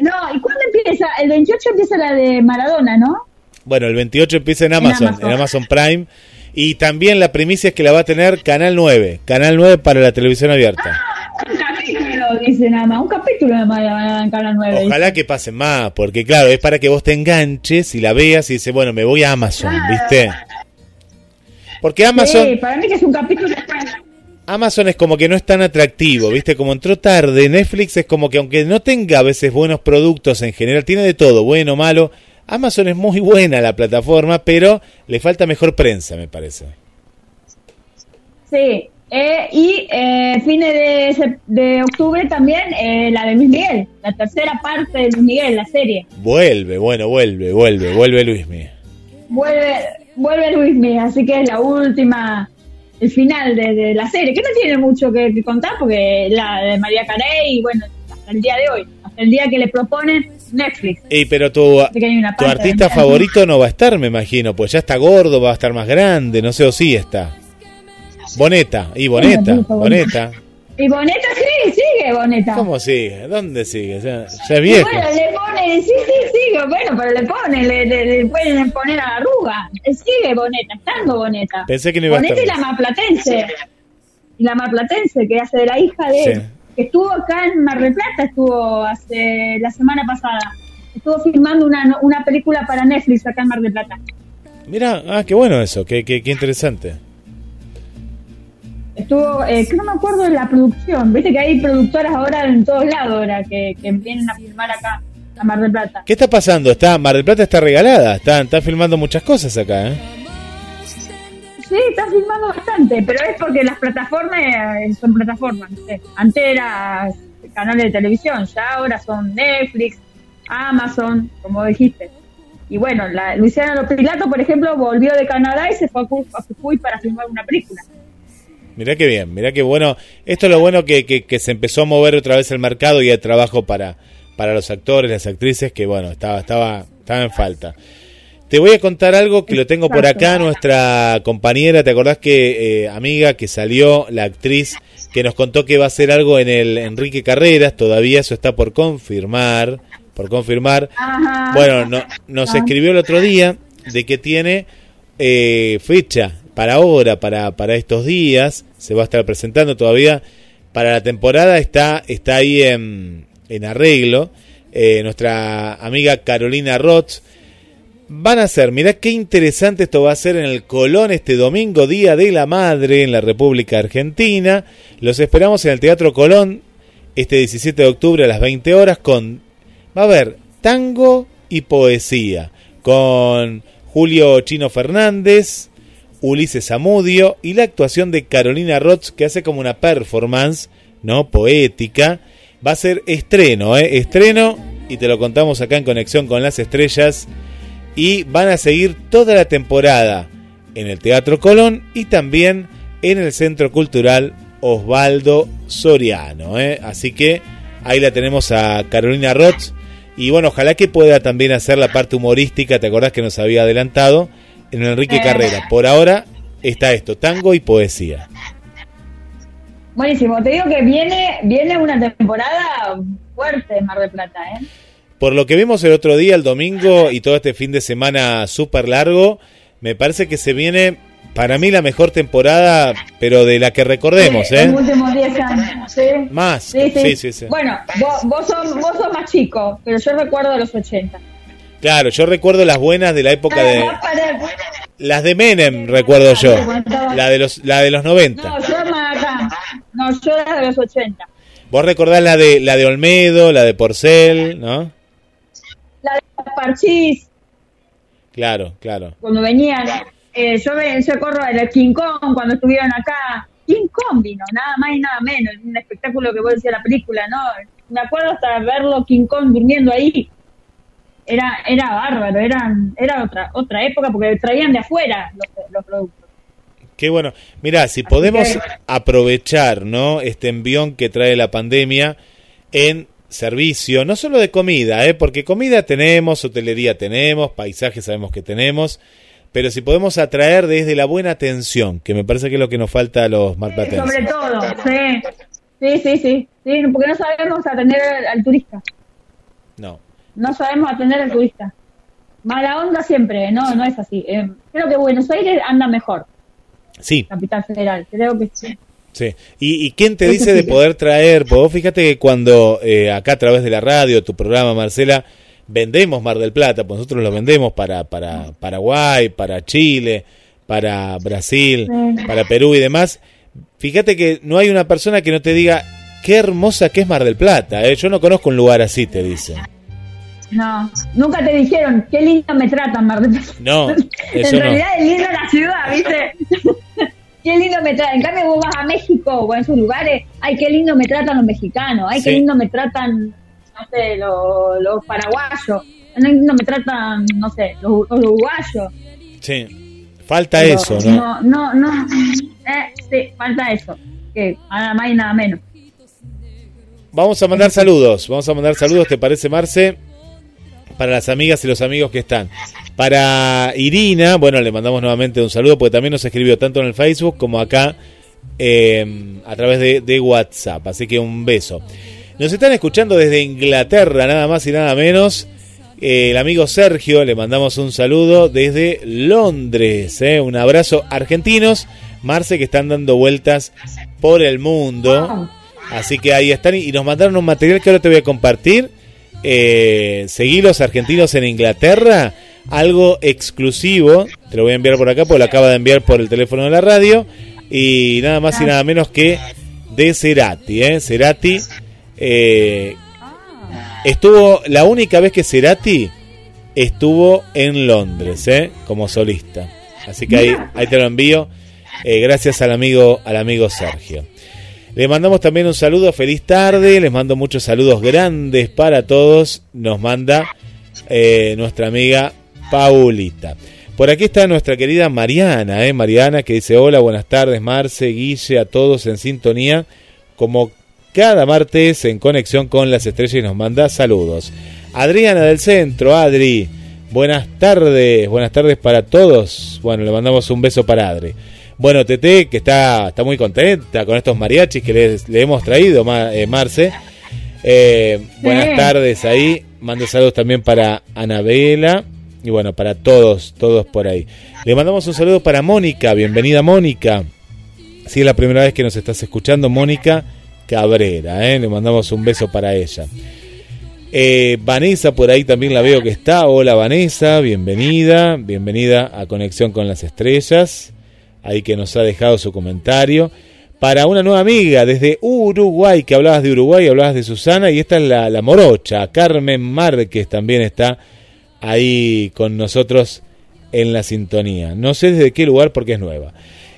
No, ¿y cuándo empieza? El 28 empieza la de Maradona, ¿no? Bueno, el 28 empieza en Amazon, en Amazon, Prime. Y también la primicia es que la va a tener Canal 9, Canal 9 para la televisión abierta. Ah, un capítulo, dice nada más, un capítulo nada más en Canal 9. Ojalá que pase más, porque claro, es para que vos te enganches y la veas y dices, bueno, me voy a Amazon, ¿viste? Porque Amazon... Sí, para mí que es un capítulo Amazon es como que no es tan atractivo, ¿viste? Como entró tarde, Netflix es como que aunque no tenga a veces buenos productos en general, tiene de todo, bueno, malo. Amazon es muy buena la plataforma, pero le falta mejor prensa, me parece. Sí, eh, y eh, fines de, de, octubre también eh, la de Luis Miguel, la tercera parte de Luis Miguel, la serie. Vuelve, bueno, vuelve, vuelve, vuelve Luis Miguel. Vuelve, vuelve Luis Miguel, así que es la última el final de, la serie, que no tiene mucho que, contar porque la de María Carey, bueno, hasta el día de hoy, hasta el día que le proponen Netflix. Y pero tu, tu artista favorito no va a estar, me imagino, pues ya está gordo, va a estar más grande, no sé o sí está. Boneta, y Boneta, Boneta. Y Boneta sí, sigue Boneta. ¿Cómo sigue? ¿Dónde sigue? Ya, ya es viejo. Bueno, le pone, sí, sí, sigue, bueno, pero le pone, le, le, pueden poner a la arruga. Sigue Boneta, estando Boneta. Pensé que no iba Boneta a estar. y la marplatense. Y la marplatense, que hace de la hija de él. Que estuvo acá en Mar del Plata, estuvo hace la semana pasada. Estuvo filmando una, una película para Netflix acá en Mar del Plata. Mira, ah, qué bueno eso, qué, qué, qué interesante estuvo, eh, que no me acuerdo de la producción, viste que hay productoras ahora en todos lados ahora que, vienen a filmar acá a Mar del Plata. ¿Qué está pasando? Está Mar del Plata está regalada, están está filmando muchas cosas acá, ¿eh? Sí, están filmando bastante, pero es porque las plataformas son plataformas, sé. Antes eran canales de televisión, ya ahora son Netflix, Amazon, como dijiste. Y bueno, la, Luciana Lopilato, por ejemplo, volvió de Canadá y se fue a Jujuy para filmar una película. Mirá qué bien, mirá qué bueno. Esto es lo bueno que, que, se empezó a mover otra vez el mercado y hay trabajo para, para los actores, las actrices, que bueno, estaba, estaba, estaba en falta. Te voy a contar algo que lo tengo por acá, nuestra compañera, ¿te acordás que, eh, amiga, que salió la actriz que nos contó que va a hacer algo en el Enrique Carreras, todavía eso está por confirmar, por confirmar. Bueno, no, nos escribió el otro día de que tiene eh, fecha para ahora, para, para estos días, se va a estar presentando todavía. Para la temporada está, está ahí en, en arreglo. Eh, nuestra amiga Carolina Roth. Van a ser, mirá qué interesante esto va a ser en el Colón este domingo, Día de la Madre en la República Argentina. Los esperamos en el Teatro Colón este 17 de octubre a las 20 horas con... Va a haber tango y poesía con Julio Chino Fernández, Ulises Amudio y la actuación de Carolina Roth que hace como una performance, ¿no? Poética. Va a ser estreno, ¿eh? Estreno y te lo contamos acá en Conexión con las Estrellas. Y van a seguir toda la temporada en el Teatro Colón y también en el Centro Cultural Osvaldo Soriano. ¿eh? Así que ahí la tenemos a Carolina Roth. Y bueno, ojalá que pueda también hacer la parte humorística. ¿Te acordás que nos había adelantado? En Enrique eh. Carrera. Por ahora está esto, tango y poesía. Buenísimo, te digo que viene, viene una temporada fuerte en Mar del Plata, ¿eh? Por lo que vimos el otro día, el domingo y todo este fin de semana súper largo, me parece que se viene para mí la mejor temporada, pero de la que recordemos, ¿eh? Los últimos 10 años, ¿sí? Más, sí, sí, sí. Bueno, vos, vos, sos, vos sos más chico, pero yo recuerdo los 80. Claro, yo recuerdo las buenas de la época de... Las de Menem, recuerdo yo. La de los, la de los 90. No, yo acá. No, yo era de los 80. Vos recordás la de, la de Olmedo, la de Porcel, ¿no? La de Parchís. Claro, claro. Cuando venían, eh, yo, yo recuerdo el King Kong cuando estuvieron acá. King Kong vino, nada más y nada menos. Un espectáculo que vos decías la película, ¿no? Me acuerdo hasta verlo King Kong durmiendo ahí era, era bárbaro, eran, era otra, otra época porque traían de afuera los, productos. Qué bueno. Mira, si podemos aprovechar, ¿no? Este envión que trae la pandemia en servicio, no solo de comida, ¿eh? porque comida tenemos, hotelería tenemos, paisajes sabemos que tenemos, pero si podemos atraer desde la buena atención, que me parece que es lo que nos falta a los marplatenses. sobre todo, sí. Sí, sí, sí, sí, porque no sabemos atender al turista. No, no sabemos atender al turista. Mala onda siempre, no, no es así. Eh, creo que Buenos Aires anda mejor. Sí. Capital Federal, creo que sí. Sí. ¿Y, quién te dice de poder traer? vos fíjate que cuando eh, acá a través de la radio, tu programa, Marcela, vendemos Mar del Plata, pues nosotros lo vendemos para, para Paraguay, para Chile, para Brasil, para Perú y demás. Fíjate que no hay una persona que no te diga qué hermosa que es Mar del Plata. ¿eh? Yo no conozco un lugar así, te dice. No, nunca te dijeron qué lindo me tratan, Mar del Plata. No, en realidad es lindo la ciudad, ¿viste? qué lindo me tratan. En cambio, vos vas a México o en sus lugares, ay, qué lindo me tratan los mexicanos, ay, qué lindo me tratan, no sé, los, los paraguayos, qué lindo me tratan, no sé, los, uruguayos. Sí, falta eso, ¿no? No, no, no. Eh, sí, falta eso, que nada más y nada menos. Vamos a mandar saludos, vamos a mandar saludos, ¿te parece, Marce? Para las amigas y los amigos que están. Para Irina, bueno, le mandamos nuevamente un saludo porque también nos escribió tanto en el Facebook como acá eh, a través de, WhatsApp. Así que un beso. Nos están escuchando desde Inglaterra, nada más y nada menos. Eh, el amigo Sergio, le mandamos un saludo desde Londres. Eh, un abrazo. Argentinos, Marce, que están dando vueltas por el mundo. Así que ahí están y nos mandaron un material que ahora te voy a compartir eh, seguí los argentinos en Inglaterra, algo exclusivo, te lo voy a enviar por acá porque lo acaba de enviar por el teléfono de la radio, y nada más y nada menos que de Cerati, ¿eh? Cerati eh, estuvo, la única vez que Cerati estuvo en Londres, ¿eh? Como solista. Así que ahí, ahí te lo envío, eh, gracias al amigo, al amigo Sergio. Le mandamos también un saludo, feliz tarde, les mando muchos saludos grandes para todos, nos manda eh, nuestra amiga Paulita. Por aquí está nuestra querida Mariana, ¿eh? Mariana que dice hola, buenas tardes Marce, Guille, a todos en sintonía, como cada martes en conexión con las estrellas y nos manda saludos. Adriana del centro, Adri, buenas tardes, buenas tardes para todos. Bueno, le mandamos un beso para Adri. Bueno, Tete, que está, está muy contenta con estos mariachis que le hemos traído, eh, Marce. Eh, buenas tardes ahí. Mando saludos también para Anabela. Y bueno, para todos, todos por ahí. Le mandamos un saludo para Mónica. Bienvenida, Mónica. Si es la primera vez que nos estás escuchando, Mónica Cabrera. ¿eh? Le mandamos un beso para ella. Vanessa, por ahí también la veo que está. Hola, Vanessa. Bienvenida. Bienvenida a Conexión con las Estrellas ahí que nos ha dejado su comentario. Para una nueva amiga desde Uruguay, que hablabas de Uruguay, hablabas de Susana, y esta es la, la morocha, Carmen Márquez también está ahí con nosotros en la sintonía. No sé desde qué lugar porque es nueva.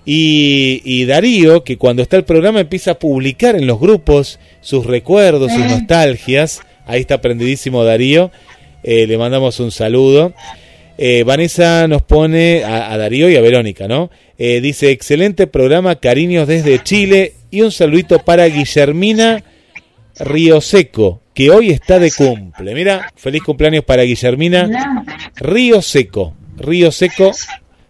Y, Darío, que cuando está el programa empieza a publicar en los grupos sus recuerdos, sus nostalgias. Ahí está prendidísimo Darío. Eh, le mandamos un saludo. Eh, Vanessa nos pone a, Darío y a Verónica, ¿no? Eh, dice, excelente programa, cariños desde Chile y un saludito para Guillermina Río Seco, que hoy está de cumple. Mira, feliz cumpleaños para Guillermina Río Seco. Río Seco,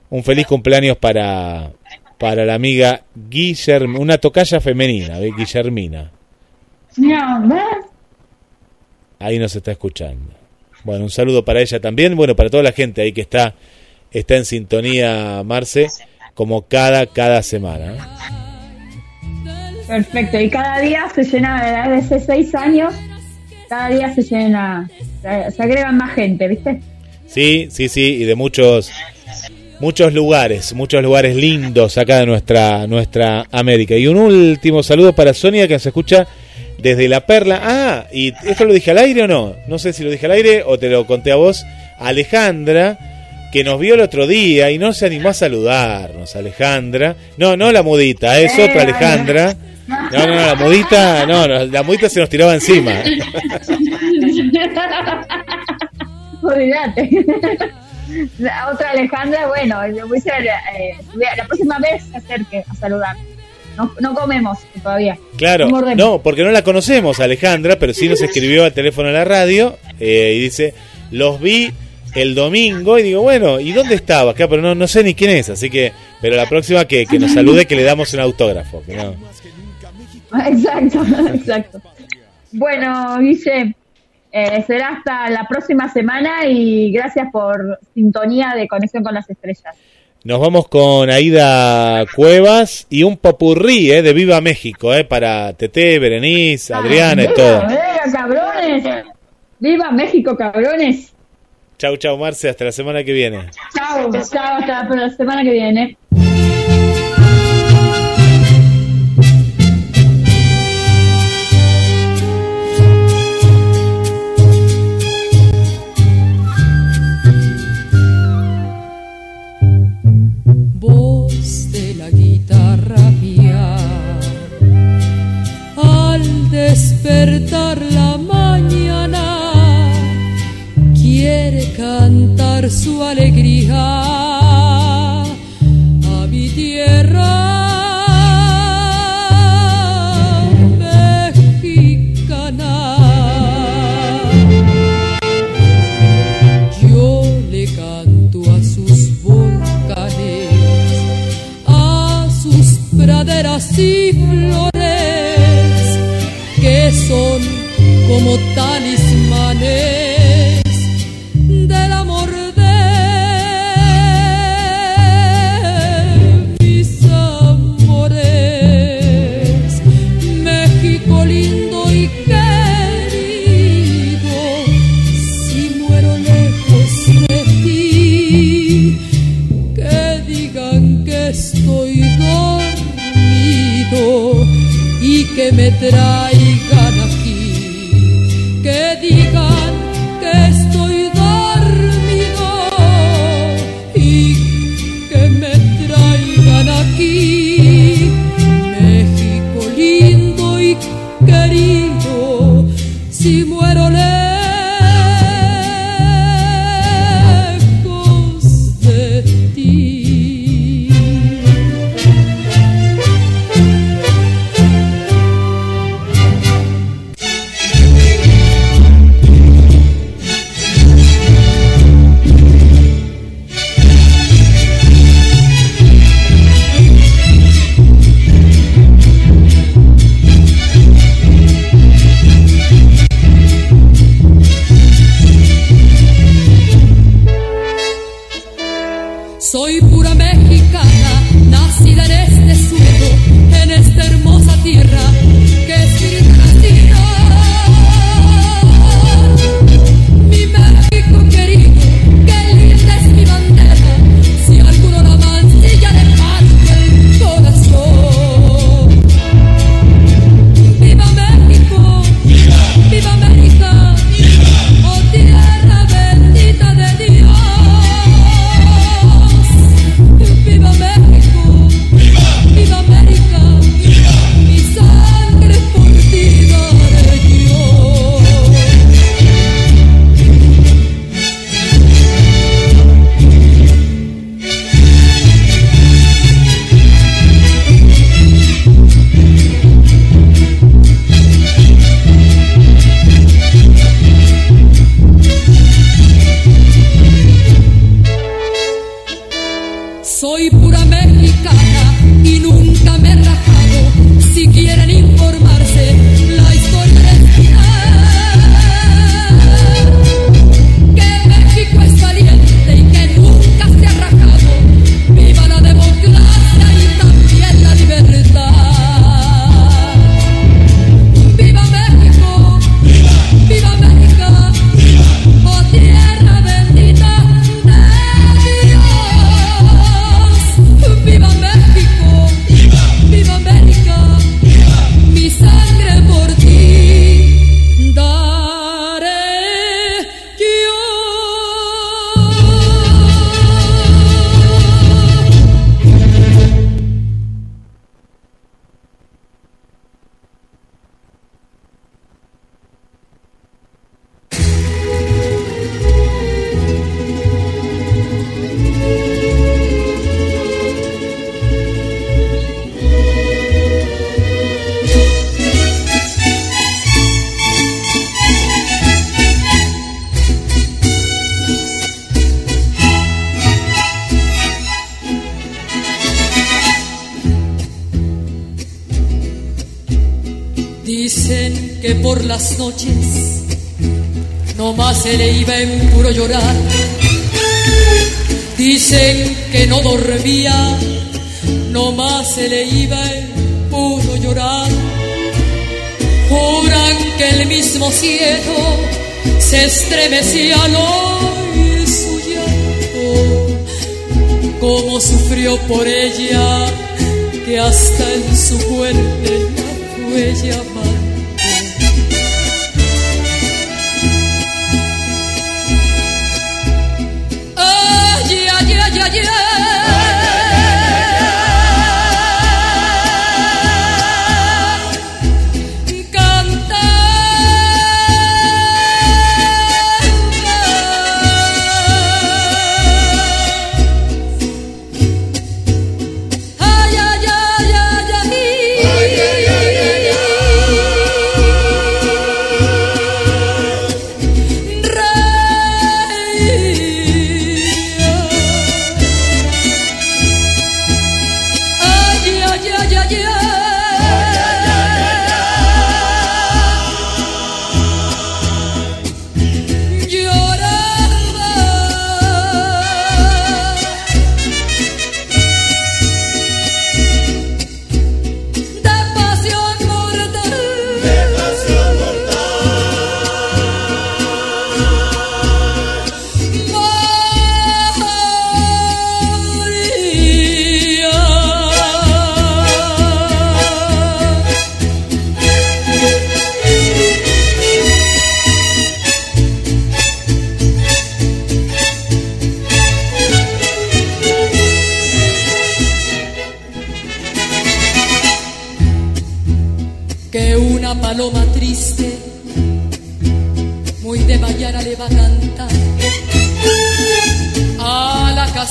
un feliz cumpleaños para, para la amiga Guillermina, una tocaya femenina, ¿ve? Guillermina. Ahí nos está escuchando. Bueno, un saludo para ella también, bueno, para toda la gente ahí que está, está en sintonía, Marce, como cada, cada semana. Perfecto, y cada día se llena, desde seis años, cada día se llena, se agregan más gente, ¿viste? Sí, sí, sí, y de muchos muchos lugares, muchos lugares lindos acá de nuestra nuestra América. Y un último saludo para Sonia que nos escucha desde La Perla. Ah, y esto lo dije al aire o no? No sé si lo dije al aire o te lo conté a vos. Alejandra, que nos vio el otro día y no se animó a saludarnos, Alejandra. No, no la mudita, es otra Alejandra. No, no, no, la mudita, no, no, la mudita se nos tiraba encima. Olvídate. La otra Alejandra, bueno, voy a eh, la próxima vez se acerque a saludar. No, no comemos todavía. Claro, no, porque no la conocemos, Alejandra, pero sí nos escribió al teléfono de la radio eh, y dice, los vi el domingo y digo, bueno, ¿y dónde estaba? Acá, pero no, no sé ni quién es, así que, pero la próxima que, que nos salude, que le damos un autógrafo. Exacto, exacto. Bueno, Guille, eh, será hasta la próxima semana y gracias por sintonía de Conexión con las Estrellas. Nos vamos con Aida Cuevas y un popurrí eh, de Viva México eh, para Tete, Berenice, ah, Adriana y todo. Viva, cabrones! ¡Viva México, cabrones! Chau, chau, Marce, hasta la semana que viene. Chau, chau, hasta la semana que viene. Despertar la mañana quiere cantar su alegría a mi tierra mexicana. Yo le canto a sus volcanes, a sus praderas y flores como talismanes del amor de mis amores. México lindo y querido, si muero lejos de ti, que digan que estoy dormido y que me trae noches no más se le iba en puro llorar. Dicen que no dormía, no más se le iba en puro llorar. Juran que el mismo cielo se estremecía al oír su llanto, como sufrió por ella, que hasta en su cuerpo la huella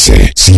GDS,